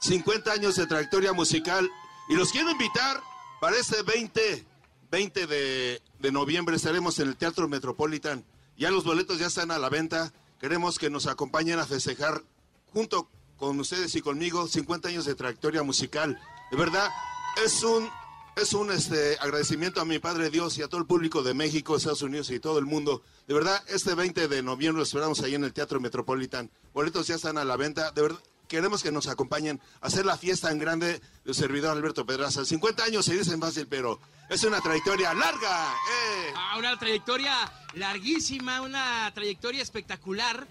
50 años de trayectoria musical. Y los quiero invitar para este 20, 20 de, de noviembre. Estaremos en el Teatro Metropolitan. Ya los boletos ya están a la venta. Queremos que nos acompañen a festejar junto con ustedes y conmigo 50 años de trayectoria musical. De verdad, es un es un este agradecimiento a mi Padre Dios y a todo el público de México, Estados Unidos y todo el mundo. De verdad, este 20 de noviembre esperamos ahí en el Teatro Metropolitan. Boletos ya están a la venta. De verdad, queremos que nos acompañen a hacer la fiesta en grande del servidor Alberto Pedraza. 50 años se dicen fácil, pero es una trayectoria larga. ¡Eh! Ah, una trayectoria larguísima, una trayectoria espectacular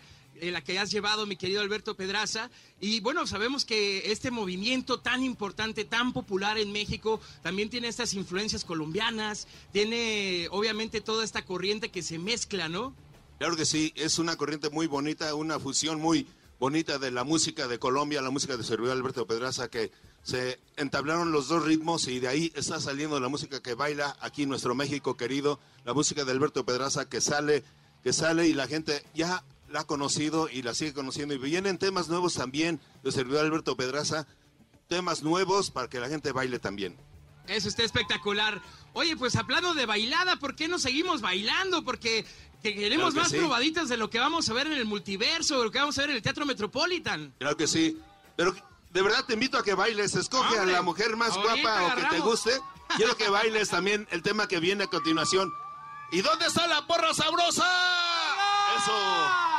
la que has llevado, mi querido Alberto Pedraza. Y bueno, sabemos que este movimiento tan importante, tan popular en México, también tiene estas influencias colombianas, tiene obviamente toda esta corriente que se mezcla, ¿no? Claro que sí, es una corriente muy bonita, una fusión muy bonita de la música de Colombia, la música de servidor Alberto Pedraza, que se entablaron los dos ritmos y de ahí está saliendo la música que baila aquí nuestro México querido, la música de Alberto Pedraza que sale, que sale y la gente ya la ha conocido y la sigue conociendo y vienen temas nuevos también de servidor Alberto Pedraza, temas nuevos para que la gente baile también. Eso está espectacular. Oye, pues hablando de bailada, ¿por qué no seguimos bailando? Porque que queremos Claro que más sí. probaditas de lo que vamos a ver en el multiverso, de lo que vamos a ver en el Teatro Metropolitan. Claro que sí. Pero de verdad te invito a que bailes. Escoge Hombre, a la mujer más ahorita guapa o que te guste. Quiero que bailes también el tema que viene a continuación. ¿Y dónde está la porra sabrosa? Eso.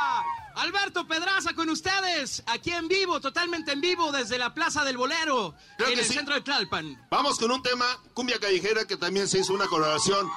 Alberto Pedraza con ustedes, aquí en vivo, totalmente en vivo, desde la Plaza del Bolero, Creo en que el sí. centro de Tlalpan. Vamos con un tema, cumbia callejera, que también se hizo una colaboración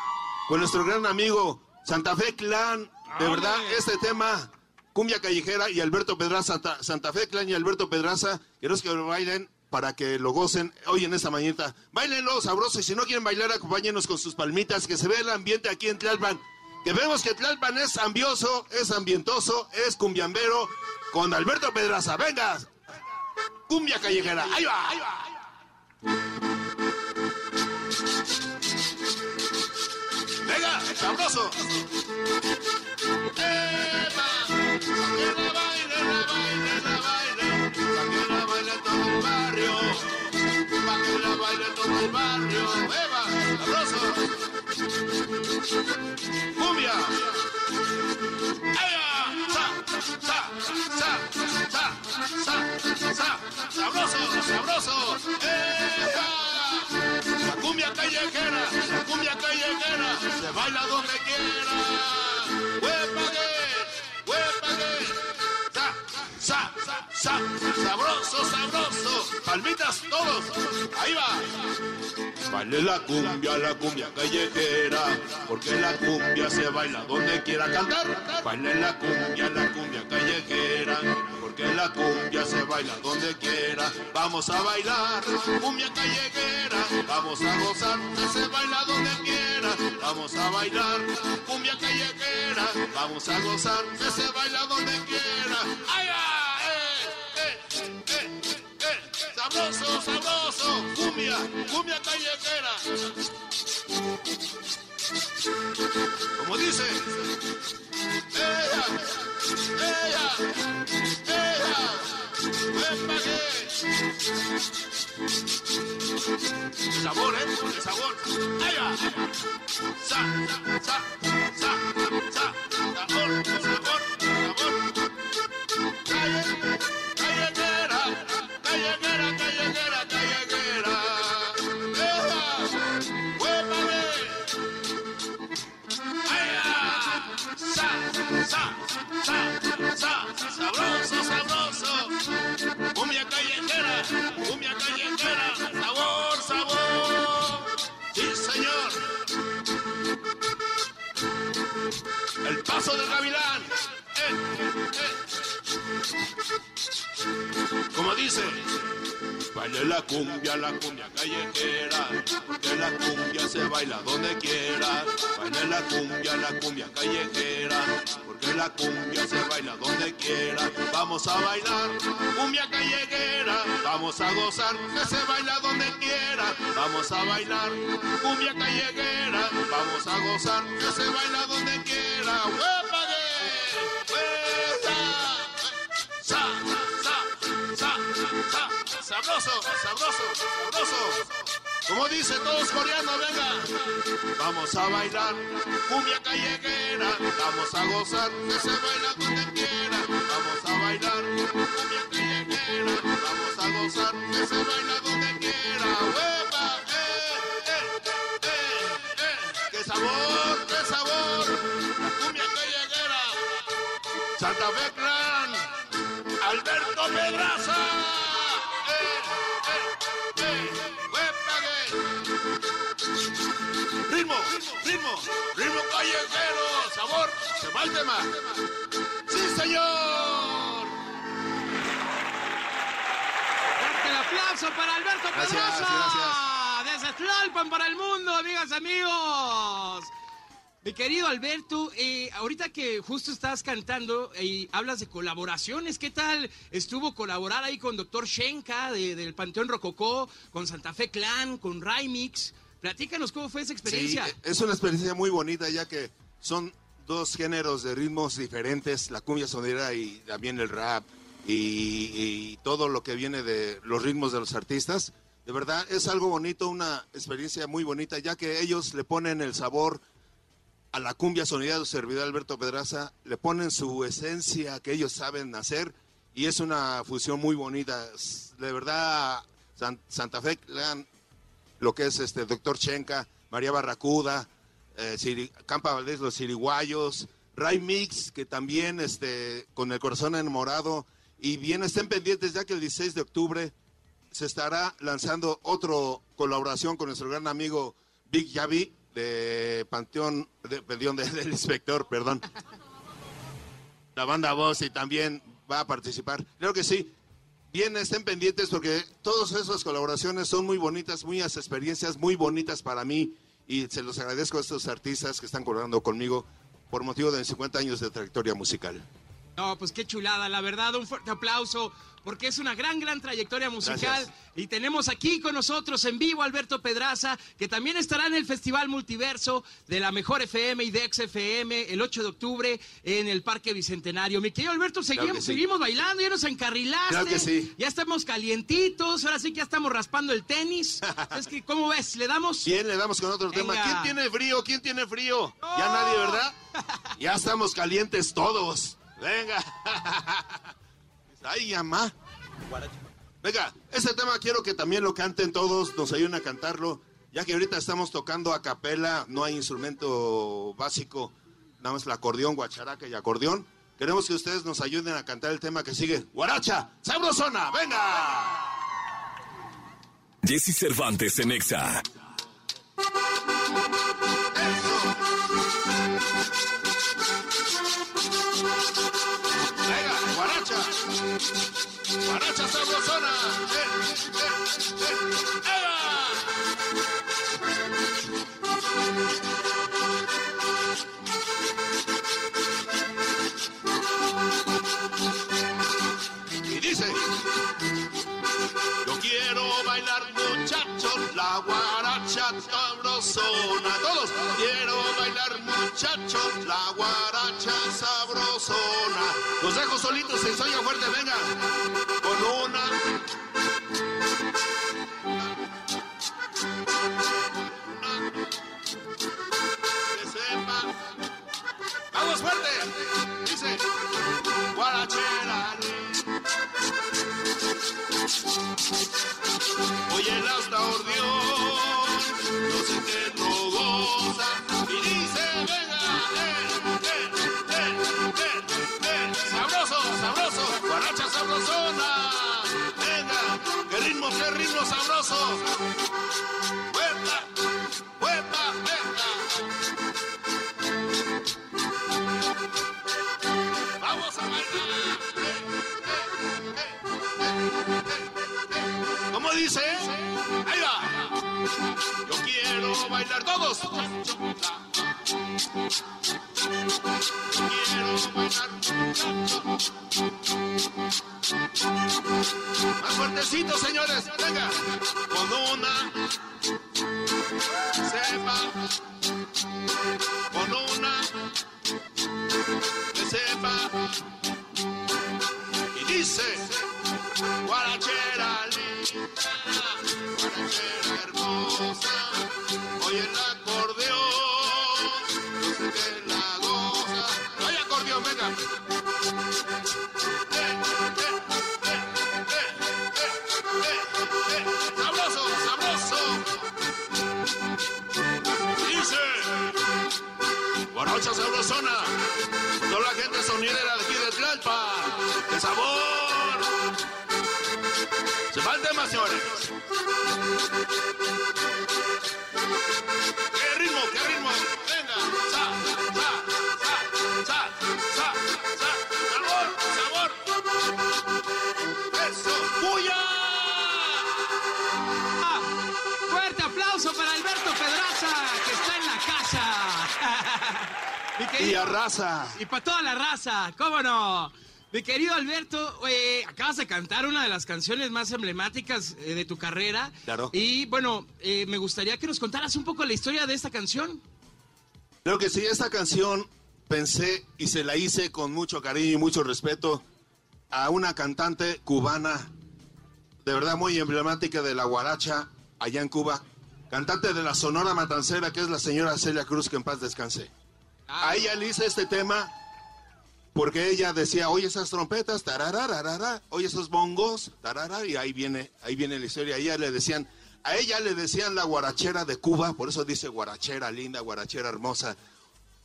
con nuestro gran amigo Santa Fe Clan. De verdad, este tema, cumbia callejera y Alberto Pedraza, Santa, Fe Clan y Alberto Pedraza, queremos que lo bailen para que lo gocen hoy en esta mañana. Bailenlo sabroso y si no quieren bailar, acompáñenos con sus palmitas, que se ve el ambiente aquí en Tlalpan. Que vemos que Tlalpan es ambioso, es ambientoso, es cumbiambero, con Alberto Pedraza. Venga, cumbia callejera, ahí va, ahí va. Venga, sabroso. ¡Epa! Que la baile, la baile, la baile. Pa' que la baile todo el barrio. Pa' que la baile todo el barrio. ¡Eva! ¡Sabroso! ¡Cumbia! ¡Ea! ¡Sa! ¡Sa! ¡Sa! ¡Sa! ¡Sa! ¡Sa! ¡Sabroso! ¡Sabroso! ¡Epa! La cumbia callejera, la cumbia callejera, se baila donde quiera. ¡Huepague! ¡Huepague! ¡Sa! ¡Sa! ¡Sa! ¡Sabroso, sabroso! ¡Palmitas todos! ¡Ahí va! Baile la cumbia, la cumbia callejera, porque la cumbia se baila donde quiera cantar. Baile la cumbia, la cumbia callejera, porque la cumbia se baila donde quiera. Vamos a bailar, cumbia callejera, vamos a gozar, que se baila donde quiera. Vamos a bailar, cumbia callejera, vamos a gozar, que se baila donde quiera. ¡Ay! ¡Eh, eh, eh, eh! Sabroso, sabroso, cumbia, cumbia callejera. Como dice, ella, ella, ella, ven pa' que. Sabor, ¿eh? El sabor. ¡Ella! Sa, sa, sa, sa, sa, sabor, sabor, sabor. Cumbia, la cumbia callejera, porque la cumbia se baila donde quiera. Baile la cumbia, la cumbia callejera, porque la cumbia se baila donde quiera. Vamos a bailar, cumbia callejera, vamos a gozar, que se baila donde quiera. Vamos a bailar, cumbia callejera, vamos a gozar, que se baila donde quiera. ¡Huepague! ¡Huepa! ¡Sa, sa, sa, sa! ¡Sabroso, sabroso, sabroso! Como dice todos coreanos, venga. Vamos a bailar cumbia callejera, vamos a gozar, que se baila donde quiera. Vamos a bailar cumbia callejera, vamos a gozar, que se baila donde quiera. ¡Huepa! ¡Eh, eh, eh, eh! ¡Qué sabor, qué sabor! La cumbia callejera. Santa Fe Clan, Alberto Pedraza. Ritmo, ritmo callejero, sabor, se va el tema. ¡Sí, señor! Fuerte el aplauso para Alberto Gracias, Pedraza. Desde Tlalpan para el mundo, amigas, amigos. Mi querido Alberto, eh, ahorita que justo estás cantando y hablas de colaboraciones, ¿qué tal estuvo colaborar ahí con Doctor Shenka de- del Panteón Rococó, con Santa Fe Clan, con Rymix? Platícanos cómo fue esa experiencia. Sí, es una experiencia muy bonita ya que son dos géneros de ritmos diferentes, la cumbia sonera y también el rap y, y todo lo que viene de los ritmos de los artistas. De verdad es algo bonito, una experiencia muy bonita ya que ellos le ponen el sabor a la cumbia sonida de servidor Alberto Pedraza, le ponen su esencia que ellos saben hacer y es una fusión muy bonita. De verdad, San- Santa Fe Clan, lo que es este Doctor Chenka, María Barracuda, eh, Campa Valdés, los Siriguayos, Ray Mix, que también este, con el corazón enamorado. Y bien, estén pendientes ya que el 16 de octubre se estará lanzando otra colaboración con nuestro gran amigo Big Yavi de Panteón, de, perdón, del inspector, perdón. La banda Voz y también va a participar. Creo que sí. Bien, estén pendientes porque todas esas colaboraciones son muy bonitas, muchas experiencias muy bonitas para mí y se los agradezco a estos artistas que están colaborando conmigo por motivo de 50 años de trayectoria musical. No, pues qué chulada, la verdad, un fuerte aplauso porque es una gran, gran trayectoria musical. Y tenemos aquí con nosotros en vivo Alberto Pedraza, que también estará en el Festival Multiverso de la Mejor FM y de XFM el 8 de octubre en el Parque Bicentenario. Mi querido Alberto, seguimos, seguimos bailando, ya nos encarrilaste. Claro que sí. Ya estamos calientitos, ahora sí que ya estamos raspando el tenis. es que, ¿cómo ves? ¿Le damos? Bien, le damos con otro tema. ¿Quién tiene frío? ¿Quién tiene frío? Ya nadie, ¿verdad? ya estamos calientes todos. Venga. Ay, mamá. Venga, ese tema quiero que también lo canten todos, nos ayuden a cantarlo, ya que ahorita estamos tocando a capela, no hay instrumento básico, nada más el acordeón, guacharaca y acordeón. Queremos que ustedes nos ayuden a cantar el tema que sigue. Guaracha, sabrosona, venga. Jesse Cervantes en Exa. Guaracha sabrosona. Eh, eh, eh, y dice, yo quiero bailar muchachos la guaracha sabrosona. Todos, quiero bailar muchachos la guaracha sabrosona. Los dejo solitos en sueño fuerte, venga. Con una. Que sepa. Vamos fuerte. Dice. Guarachera. Oye el acordeón, no ¿Cómo dice? Ahí va. Yo quiero bailar todos. Quiero bailar. Más fuertecito, señores. Venga. Con una señores. ¡Qué ritmo, qué ritmo! ¡Venga! ¡Sa, sa, sa, sa, sa, sa! ¡Sabor, sabor! ¡Eso! ¡Bulla! Ah, Fuerte aplauso para Alberto Pedraza, que está en la casa. Querido- Y arrasa. Y para toda la raza, ¿cómo no? Mi querido Alberto, eh, acabas de cantar una de las canciones más emblemáticas eh, de tu carrera. Claro. Y bueno, eh, me gustaría que nos contaras un poco la historia de esta canción. Creo que sí, esta canción pensé y se la hice con mucho cariño y mucho respeto a una cantante cubana, de verdad muy emblemática de la guaracha allá en Cuba, cantante de la Sonora Matancera, que es la señora Celia Cruz, que en paz descanse. A ella le hice este tema porque ella decía, oye esas trompetas, tararararara, oye esos bongos, tarara, y ahí viene, ahí viene la historia. A ella le decían A ella le decían la guarachera de Cuba, por eso dice guarachera linda, guarachera hermosa.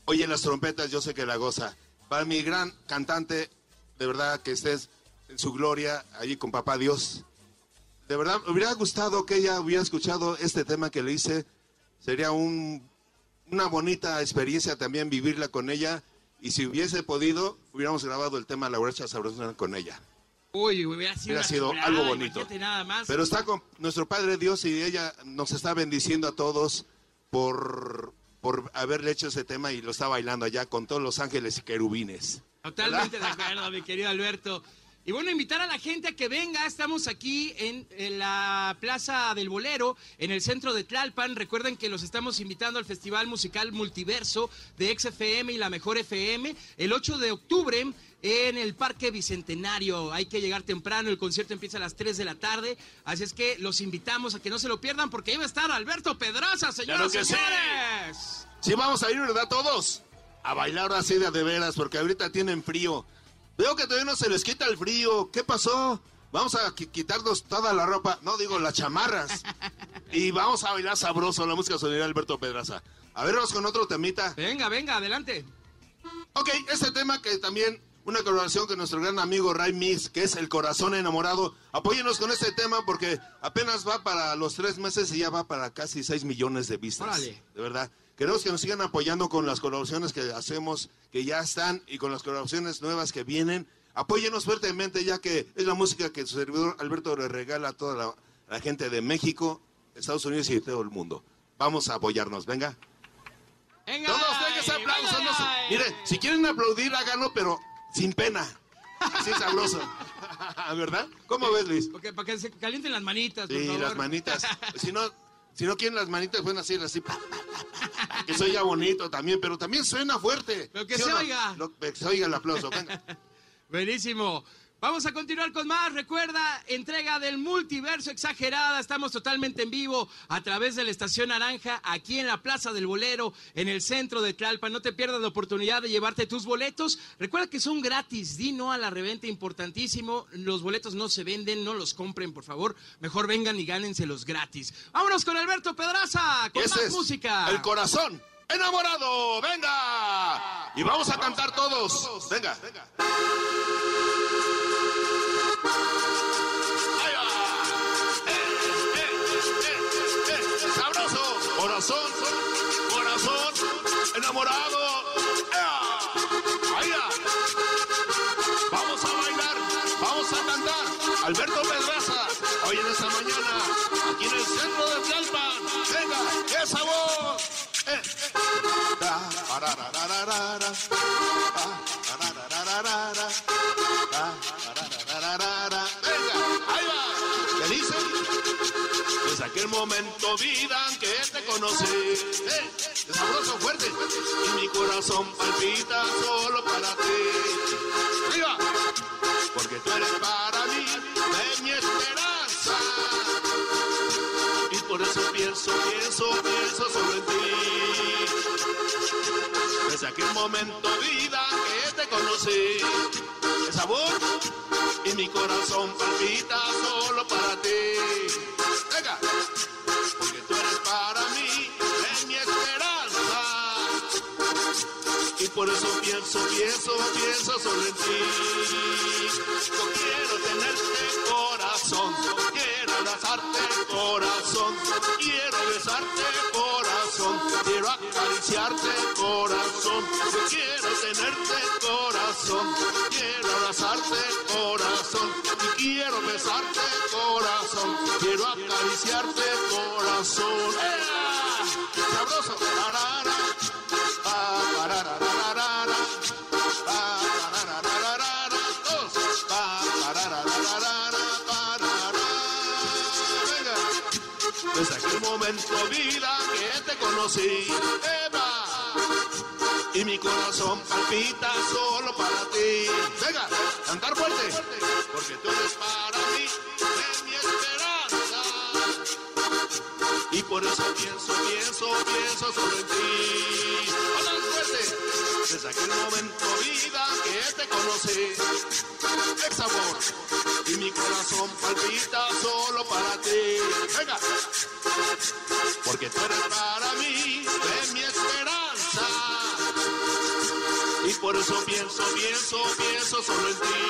Oye, las trompetas yo sé que la goza. Para mi gran cantante, de verdad que estés en su gloria allí con papá Dios. De verdad, me hubiera gustado que ella hubiera escuchado este tema que le hice. Sería un, una bonita experiencia también vivirla con ella. Y si hubiese podido, hubiéramos grabado el tema La Guaracha Sabrosa con ella. Uy, hubiera sido, Hubiera una sido chulada, algo bonito. imagínate Nada más. Pero está con nuestro Padre Dios y ella nos está bendiciendo a todos por, por haberle hecho ese tema y lo está bailando allá con todos los ángeles y querubines. Totalmente de acuerdo, mi querido Alberto. Y bueno, invitar a la gente a que venga. Estamos aquí en, en la Plaza del Bolero, en el centro de Tlalpan. Recuerden que los estamos invitando al Festival Musical Multiverso de XFM y la Mejor FM el 8 de octubre en el Parque Bicentenario. Hay que llegar temprano, el concierto empieza a las 3 de la tarde. Así es que los invitamos a que no se lo pierdan porque ahí va a estar Alberto Pedraza, señoras Claro y sí. señores. Sí, vamos a ir, ¿verdad, todos? A bailar así de, de veras, porque ahorita tienen frío. Veo que todavía no se les quita el frío. ¿Qué pasó? Vamos a qui- quitarnos toda la ropa, no digo las chamarras. Y vamos a bailar sabroso la música sonora de Alberto Pedraza. A ver, vamos con otro temita. Venga, venga, adelante. Ok, este tema que también una colaboración con nuestro gran amigo Ray Mix, que es El Corazón Enamorado. Apóyenos con este tema porque apenas va para los tres meses y ya va para casi 6 millones de vistas. Órale. De verdad. Queremos que nos sigan apoyando con las colaboraciones que hacemos, que ya están, y con las colaboraciones nuevas que vienen. Apóyenos fuertemente, ya que es la música que su servidor Alberto le regala a toda la, la gente de México, Estados Unidos y todo el mundo. Vamos a apoyarnos, venga. Venga. Todos den ese ay, aplauso. venga, no se- ay. Mire, si quieren aplaudir, háganlo, pero sin pena. Así sabroso. ¿Verdad? ¿Cómo ves, Luis? Ok, para que se calienten las manitas, por Sí, favor. las manitas. Si no, si no quieren las manitas, pueden hacer así. pa, pa, pa, pa, que se oiga bonito también, pero también suena fuerte. Pero que ¿Sí se no? oiga. Lo- que se oiga el aplauso, venga. Buenísimo. Vamos a continuar con más. Recuerda, entrega del multiverso exagerada. Estamos totalmente en vivo a través de la Estación Naranja, aquí en la Plaza del Bolero, en el centro de Tlalpan. No te pierdas la oportunidad de llevarte tus boletos. Recuerda que son gratis. Di no a la reventa, importantísimo. Los boletos no se venden, no los compren, por favor. Mejor vengan y gánenselos gratis. Vámonos con Alberto Pedraza, con Ese más música. El corazón enamorado, venga. Y vamos a cantar todos. Venga. Va. Eh, eh, Corazón, corazón enamorado. Vamos a bailar, vamos a cantar. Alberto Pedraza, hoy en esta mañana, aquí en el centro de Tlalpan. Venga, qué sabor. Eh, eh. Desde aquel momento, vida, que te conocí. Eh, es sabroso, fuerte. Y mi corazón palpita solo para ti. Va. Porque tú eres para mí de mi esperanza. Y por eso pienso, pienso, pienso solo en ti. Desde aquel momento, vida, que te conocí. Y mi corazón palpita solo para ti. Venga, porque tú eres para mí de mi esperanza. Y por eso pienso, pienso, pienso solo en ti. Yo quiero tenerte corazón, quiero abrazarte corazón, quiero besarte corazón, quiero acariciarte corazón, quiero tenerte corazón, quiero abrazarte corazón, y quiero besarte corazón, quiero acariciarte corazón. ¡Ea! Sabroso, tarara, momento, vida, que te conocí, Eva, y mi corazón palpita solo para ti. Venga, cantar fuerte, porque tú eres para mí, Y por eso pienso, pienso, pienso solo en ti. Hablan fuerte, desde aquel momento, vida, que te conocí. Ex amor, y mi corazón palpita solo para ti. Venga, porque tú eres para mí de mi esperanza. Y por eso pienso, pienso, pienso solo en ti.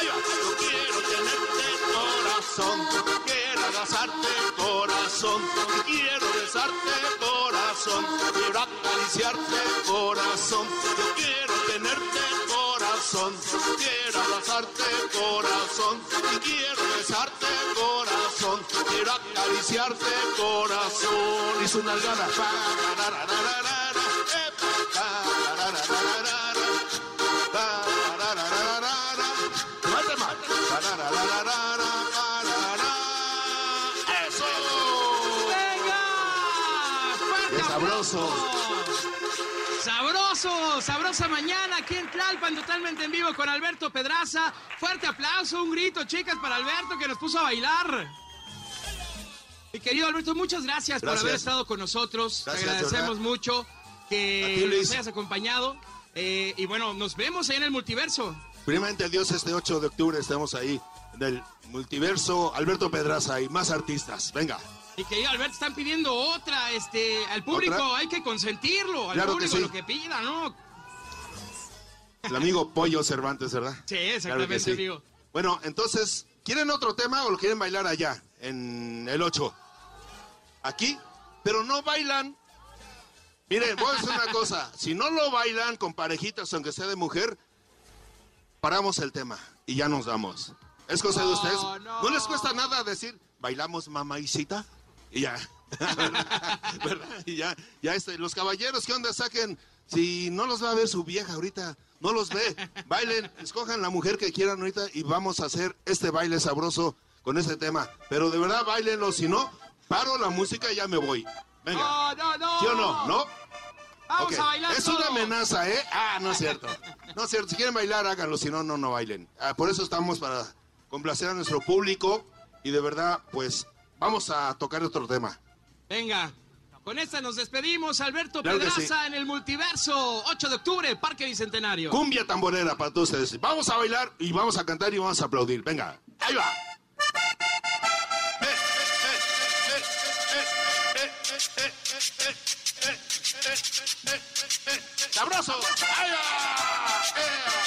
Ay, yo quiero tenerte corazón, abrazarte corazón, quiero besarte corazón, quiero acariciarte corazón, yo quiero tenerte corazón, quiero abrazarte corazón, quiero besarte corazón, quiero acariciarte corazón. Y su nalgada. ¡Fuerte ¡Qué sabroso! sabrosa mañana aquí en Tlalpan, totalmente en vivo con Alberto Pedraza. Fuerte aplauso, un grito, chicas, para Alberto que nos puso a bailar. Mi querido Alberto, muchas gracias, por haber estado con nosotros. Gracias, Te agradecemos mucho que ti, nos hayas acompañado. Eh, y bueno, nos vemos ahí en el multiverso. Primeramente, Dios, este 8 de octubre estamos ahí en el multiverso. Alberto Pedraza y más artistas. Venga. Mi querido Alberto, están pidiendo otra, este, al público ¿Otra? hay que consentirlo, al Claro que público sí. lo que pida, ¿no? El amigo Pollo Cervantes, ¿verdad? Sí, Claro que exactamente, sí. amigo. Bueno, entonces, ¿quieren otro tema o lo quieren bailar allá, en el 8? Aquí, pero no bailan. Miren, voy a decir una cosa. Si no lo bailan con parejitas, aunque sea de mujer, paramos el tema y ya nos damos. Es cosa de ustedes. no. No. les cuesta nada decir, bailamos mamaicita y ya. ¿Verdad? Y ya, ya este, los caballeros, ¿qué onda? Saquen, si no los va a ver su vieja ahorita, no los ve. Bailen, escojan la mujer que quieran ahorita y vamos a hacer este baile sabroso con este tema. Pero de verdad, bailenlo, si no, paro la música y ya me voy. Venga. No, no, no. ¿Sí o no? ¿No? Vamos a bailar Es todo. una amenaza, ¿eh? Ah, no es cierto. No es cierto. Si quieren bailar, háganlo. Si no, no, no bailen. Ah, por eso estamos para complacer a nuestro público. Y de verdad, pues, vamos a tocar otro tema. Venga, con esta nos despedimos. Alberto Claro Pedraza sí. en el multiverso, 8 de octubre, Parque Bicentenario. Cumbia tamborera para todos ustedes. Vamos a bailar y vamos a cantar y vamos a aplaudir. Venga, ahí va. ¡Sabroso! ¡Ahí va!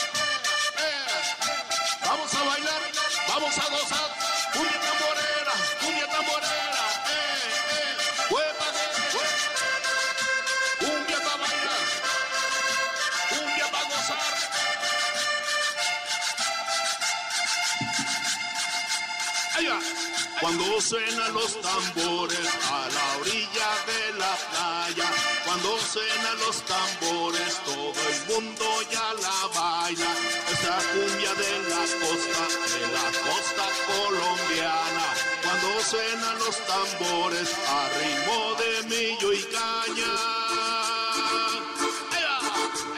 Suenan los tambores a la orilla de la playa, cuando suenan los tambores todo el mundo ya la baila. Esa cumbia de la costa, de la costa colombiana. Cuando suenan los tambores a ritmo de millo y caña.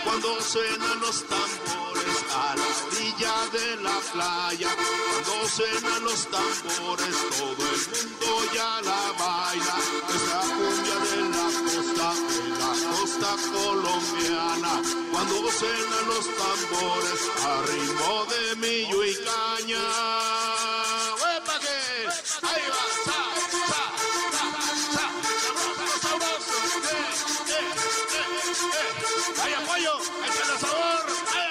Cuando suenan los tambores a la orilla de la playa, cuando suenan los tambores, todo el mundo ya la baila. Esa cumbia de la costa, de la costa colombiana, cuando suenan los tambores a ritmo de millo y caña. ¡Eh, eh, eh, eh! ¡Vaya pollo! ¡Échale sabor! ¡Ay,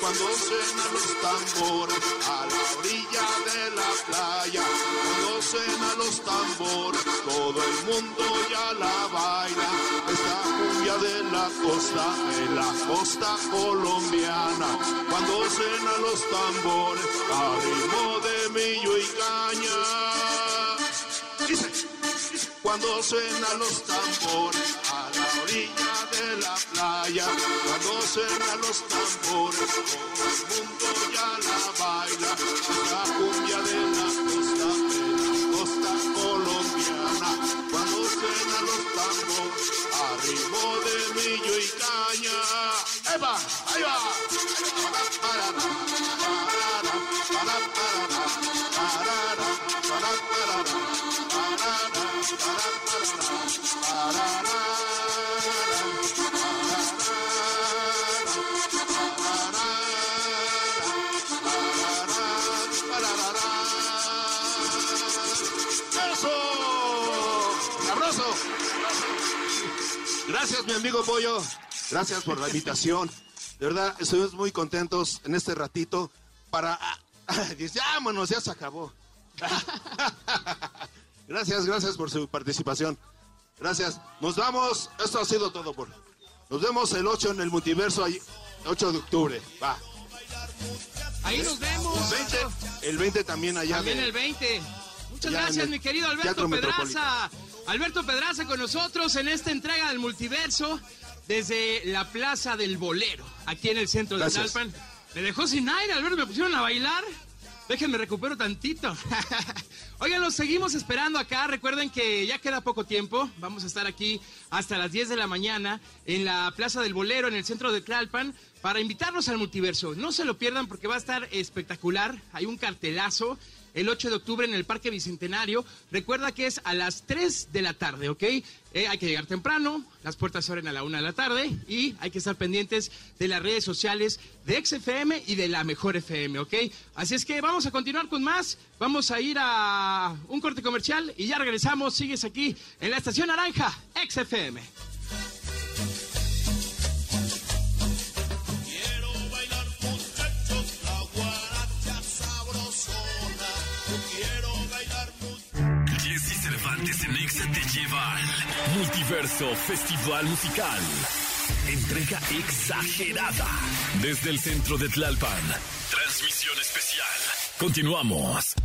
Cuando suenan los tambores a la orilla de la playa, cuando suenan los tambores, todo el mundo ya la baila. Esta cumbia de la costa, de la costa colombiana, cuando suenan los tambores a ritmo de millo y caña. Dice, cuando suenan los tambores a la orilla de la playa, cuando suenan los tambores, todo el mundo ya la baila. La cumbia de la costa, de la costa colombiana, cuando suenan los tambores a ritmo de millo y caña. ¡Ahí va! ¡Ahí va! Parara, parara, parara, parara, parara, parara, parara, Gracias, mi amigo Pollo. Gracias por la invitación. De verdad, estuvimos muy contentos en este ratito para... Dice, vámonos, ya se acabó. Gracias, gracias por su participación. Gracias. Nos vamos. Esto ha sido todo por. Nos vemos el 8 en el multiverso, ahí, 8 de octubre. Va. Ahí nos vemos. El 20, el 20 también allá. También de- el 20. Muchas gracias, el mi querido Alberto Pedraza. Alberto Pedraza con nosotros en esta entrega del multiverso desde la Plaza del Bolero, aquí en el centro Gracias. de Talpan. Me dejó sin aire, Alberto, me pusieron a bailar. Déjenme recupero tantito. Oigan, los seguimos esperando acá. Recuerden que ya queda poco tiempo. Vamos a estar aquí hasta las 10 de la mañana en la Plaza del Bolero, en el centro de Tlalpan, para invitarlos al multiverso. No se lo pierdan porque va a estar espectacular. Hay un cartelazo el 8 de octubre en el Parque Bicentenario. Recuerda que es a las 3 de la tarde, ¿ok? Eh, hay que llegar temprano, las puertas se abren a la 1 de la tarde y hay que estar pendientes de las redes sociales de XFM y de la Mejor FM, ¿ok? Así es que vamos a continuar con más. Vamos a ir a un corte comercial y ya regresamos. Sigues aquí en la Estación Naranja, XFM. Multiverso Festival Musical. Entrega exagerada desde el centro de Tlalpan. Transmisión especial. Continuamos.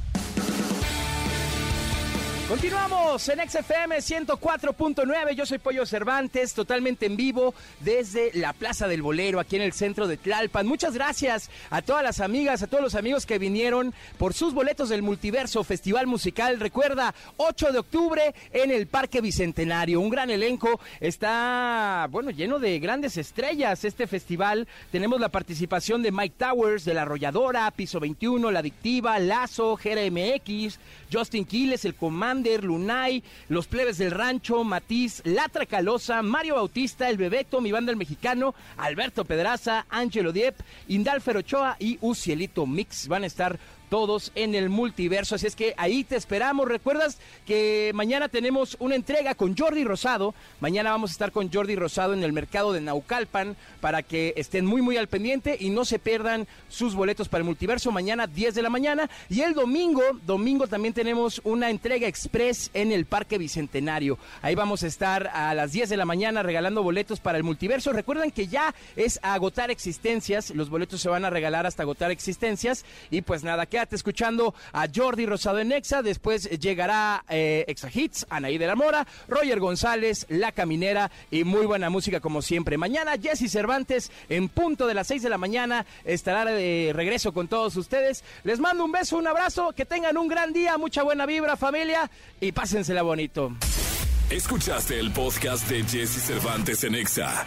Continuamos en XFM 104.9. Yo soy Pollo Cervantes, totalmente en vivo desde la Plaza del Bolero, aquí en el centro de Tlalpan. Muchas gracias a todas las amigas, a todos los amigos que vinieron por sus boletos del Multiverso Festival Musical. Recuerda, 8 de octubre en el Parque Bicentenario. Un gran elenco. Está, bueno, lleno de grandes estrellas este festival. Tenemos la participación de Mike Towers, de La Arrolladora, Piso 21, La Adictiva, Lazo, Gera MX, Justin Quiles, El Lunay, Los Plebes del Rancho, Matiz, La Tracalosa, Mario Bautista, El Bebeto, Mi Banda el Mexicano, Alberto Pedraza, Ángelo Diep, Indalfer Ochoa y Ucielito Mix. Van a estar todos en el multiverso. Así es que ahí te esperamos. ¿Recuerdas que mañana tenemos una entrega con Jordi Rosado? Mañana vamos a estar con Jordi Rosado en el mercado de Naucalpan para que estén muy, muy al pendiente y no se pierdan sus boletos para el multiverso. Mañana 10 de la mañana. Y el domingo, domingo también tenemos una entrega express en el Parque Bicentenario. Ahí vamos a estar a las 10 de la mañana regalando boletos para el multiverso. Recuerden que ya es agotar existencias. Los boletos se van a regalar hasta agotar existencias. Y pues nada, escuchando a Jordi Rosado en Exa. Después llegará eh, Exa Hits, Anaí de la Mora, Roger González, La Caminera y muy buena música como siempre. Mañana Jesse Cervantes en punto de las 6 de la mañana estará de regreso con todos ustedes. Les mando un beso, un abrazo, que tengan un gran día, mucha buena vibra familia y pásensela bonito. Escuchaste el podcast de Jesse Cervantes en Exa.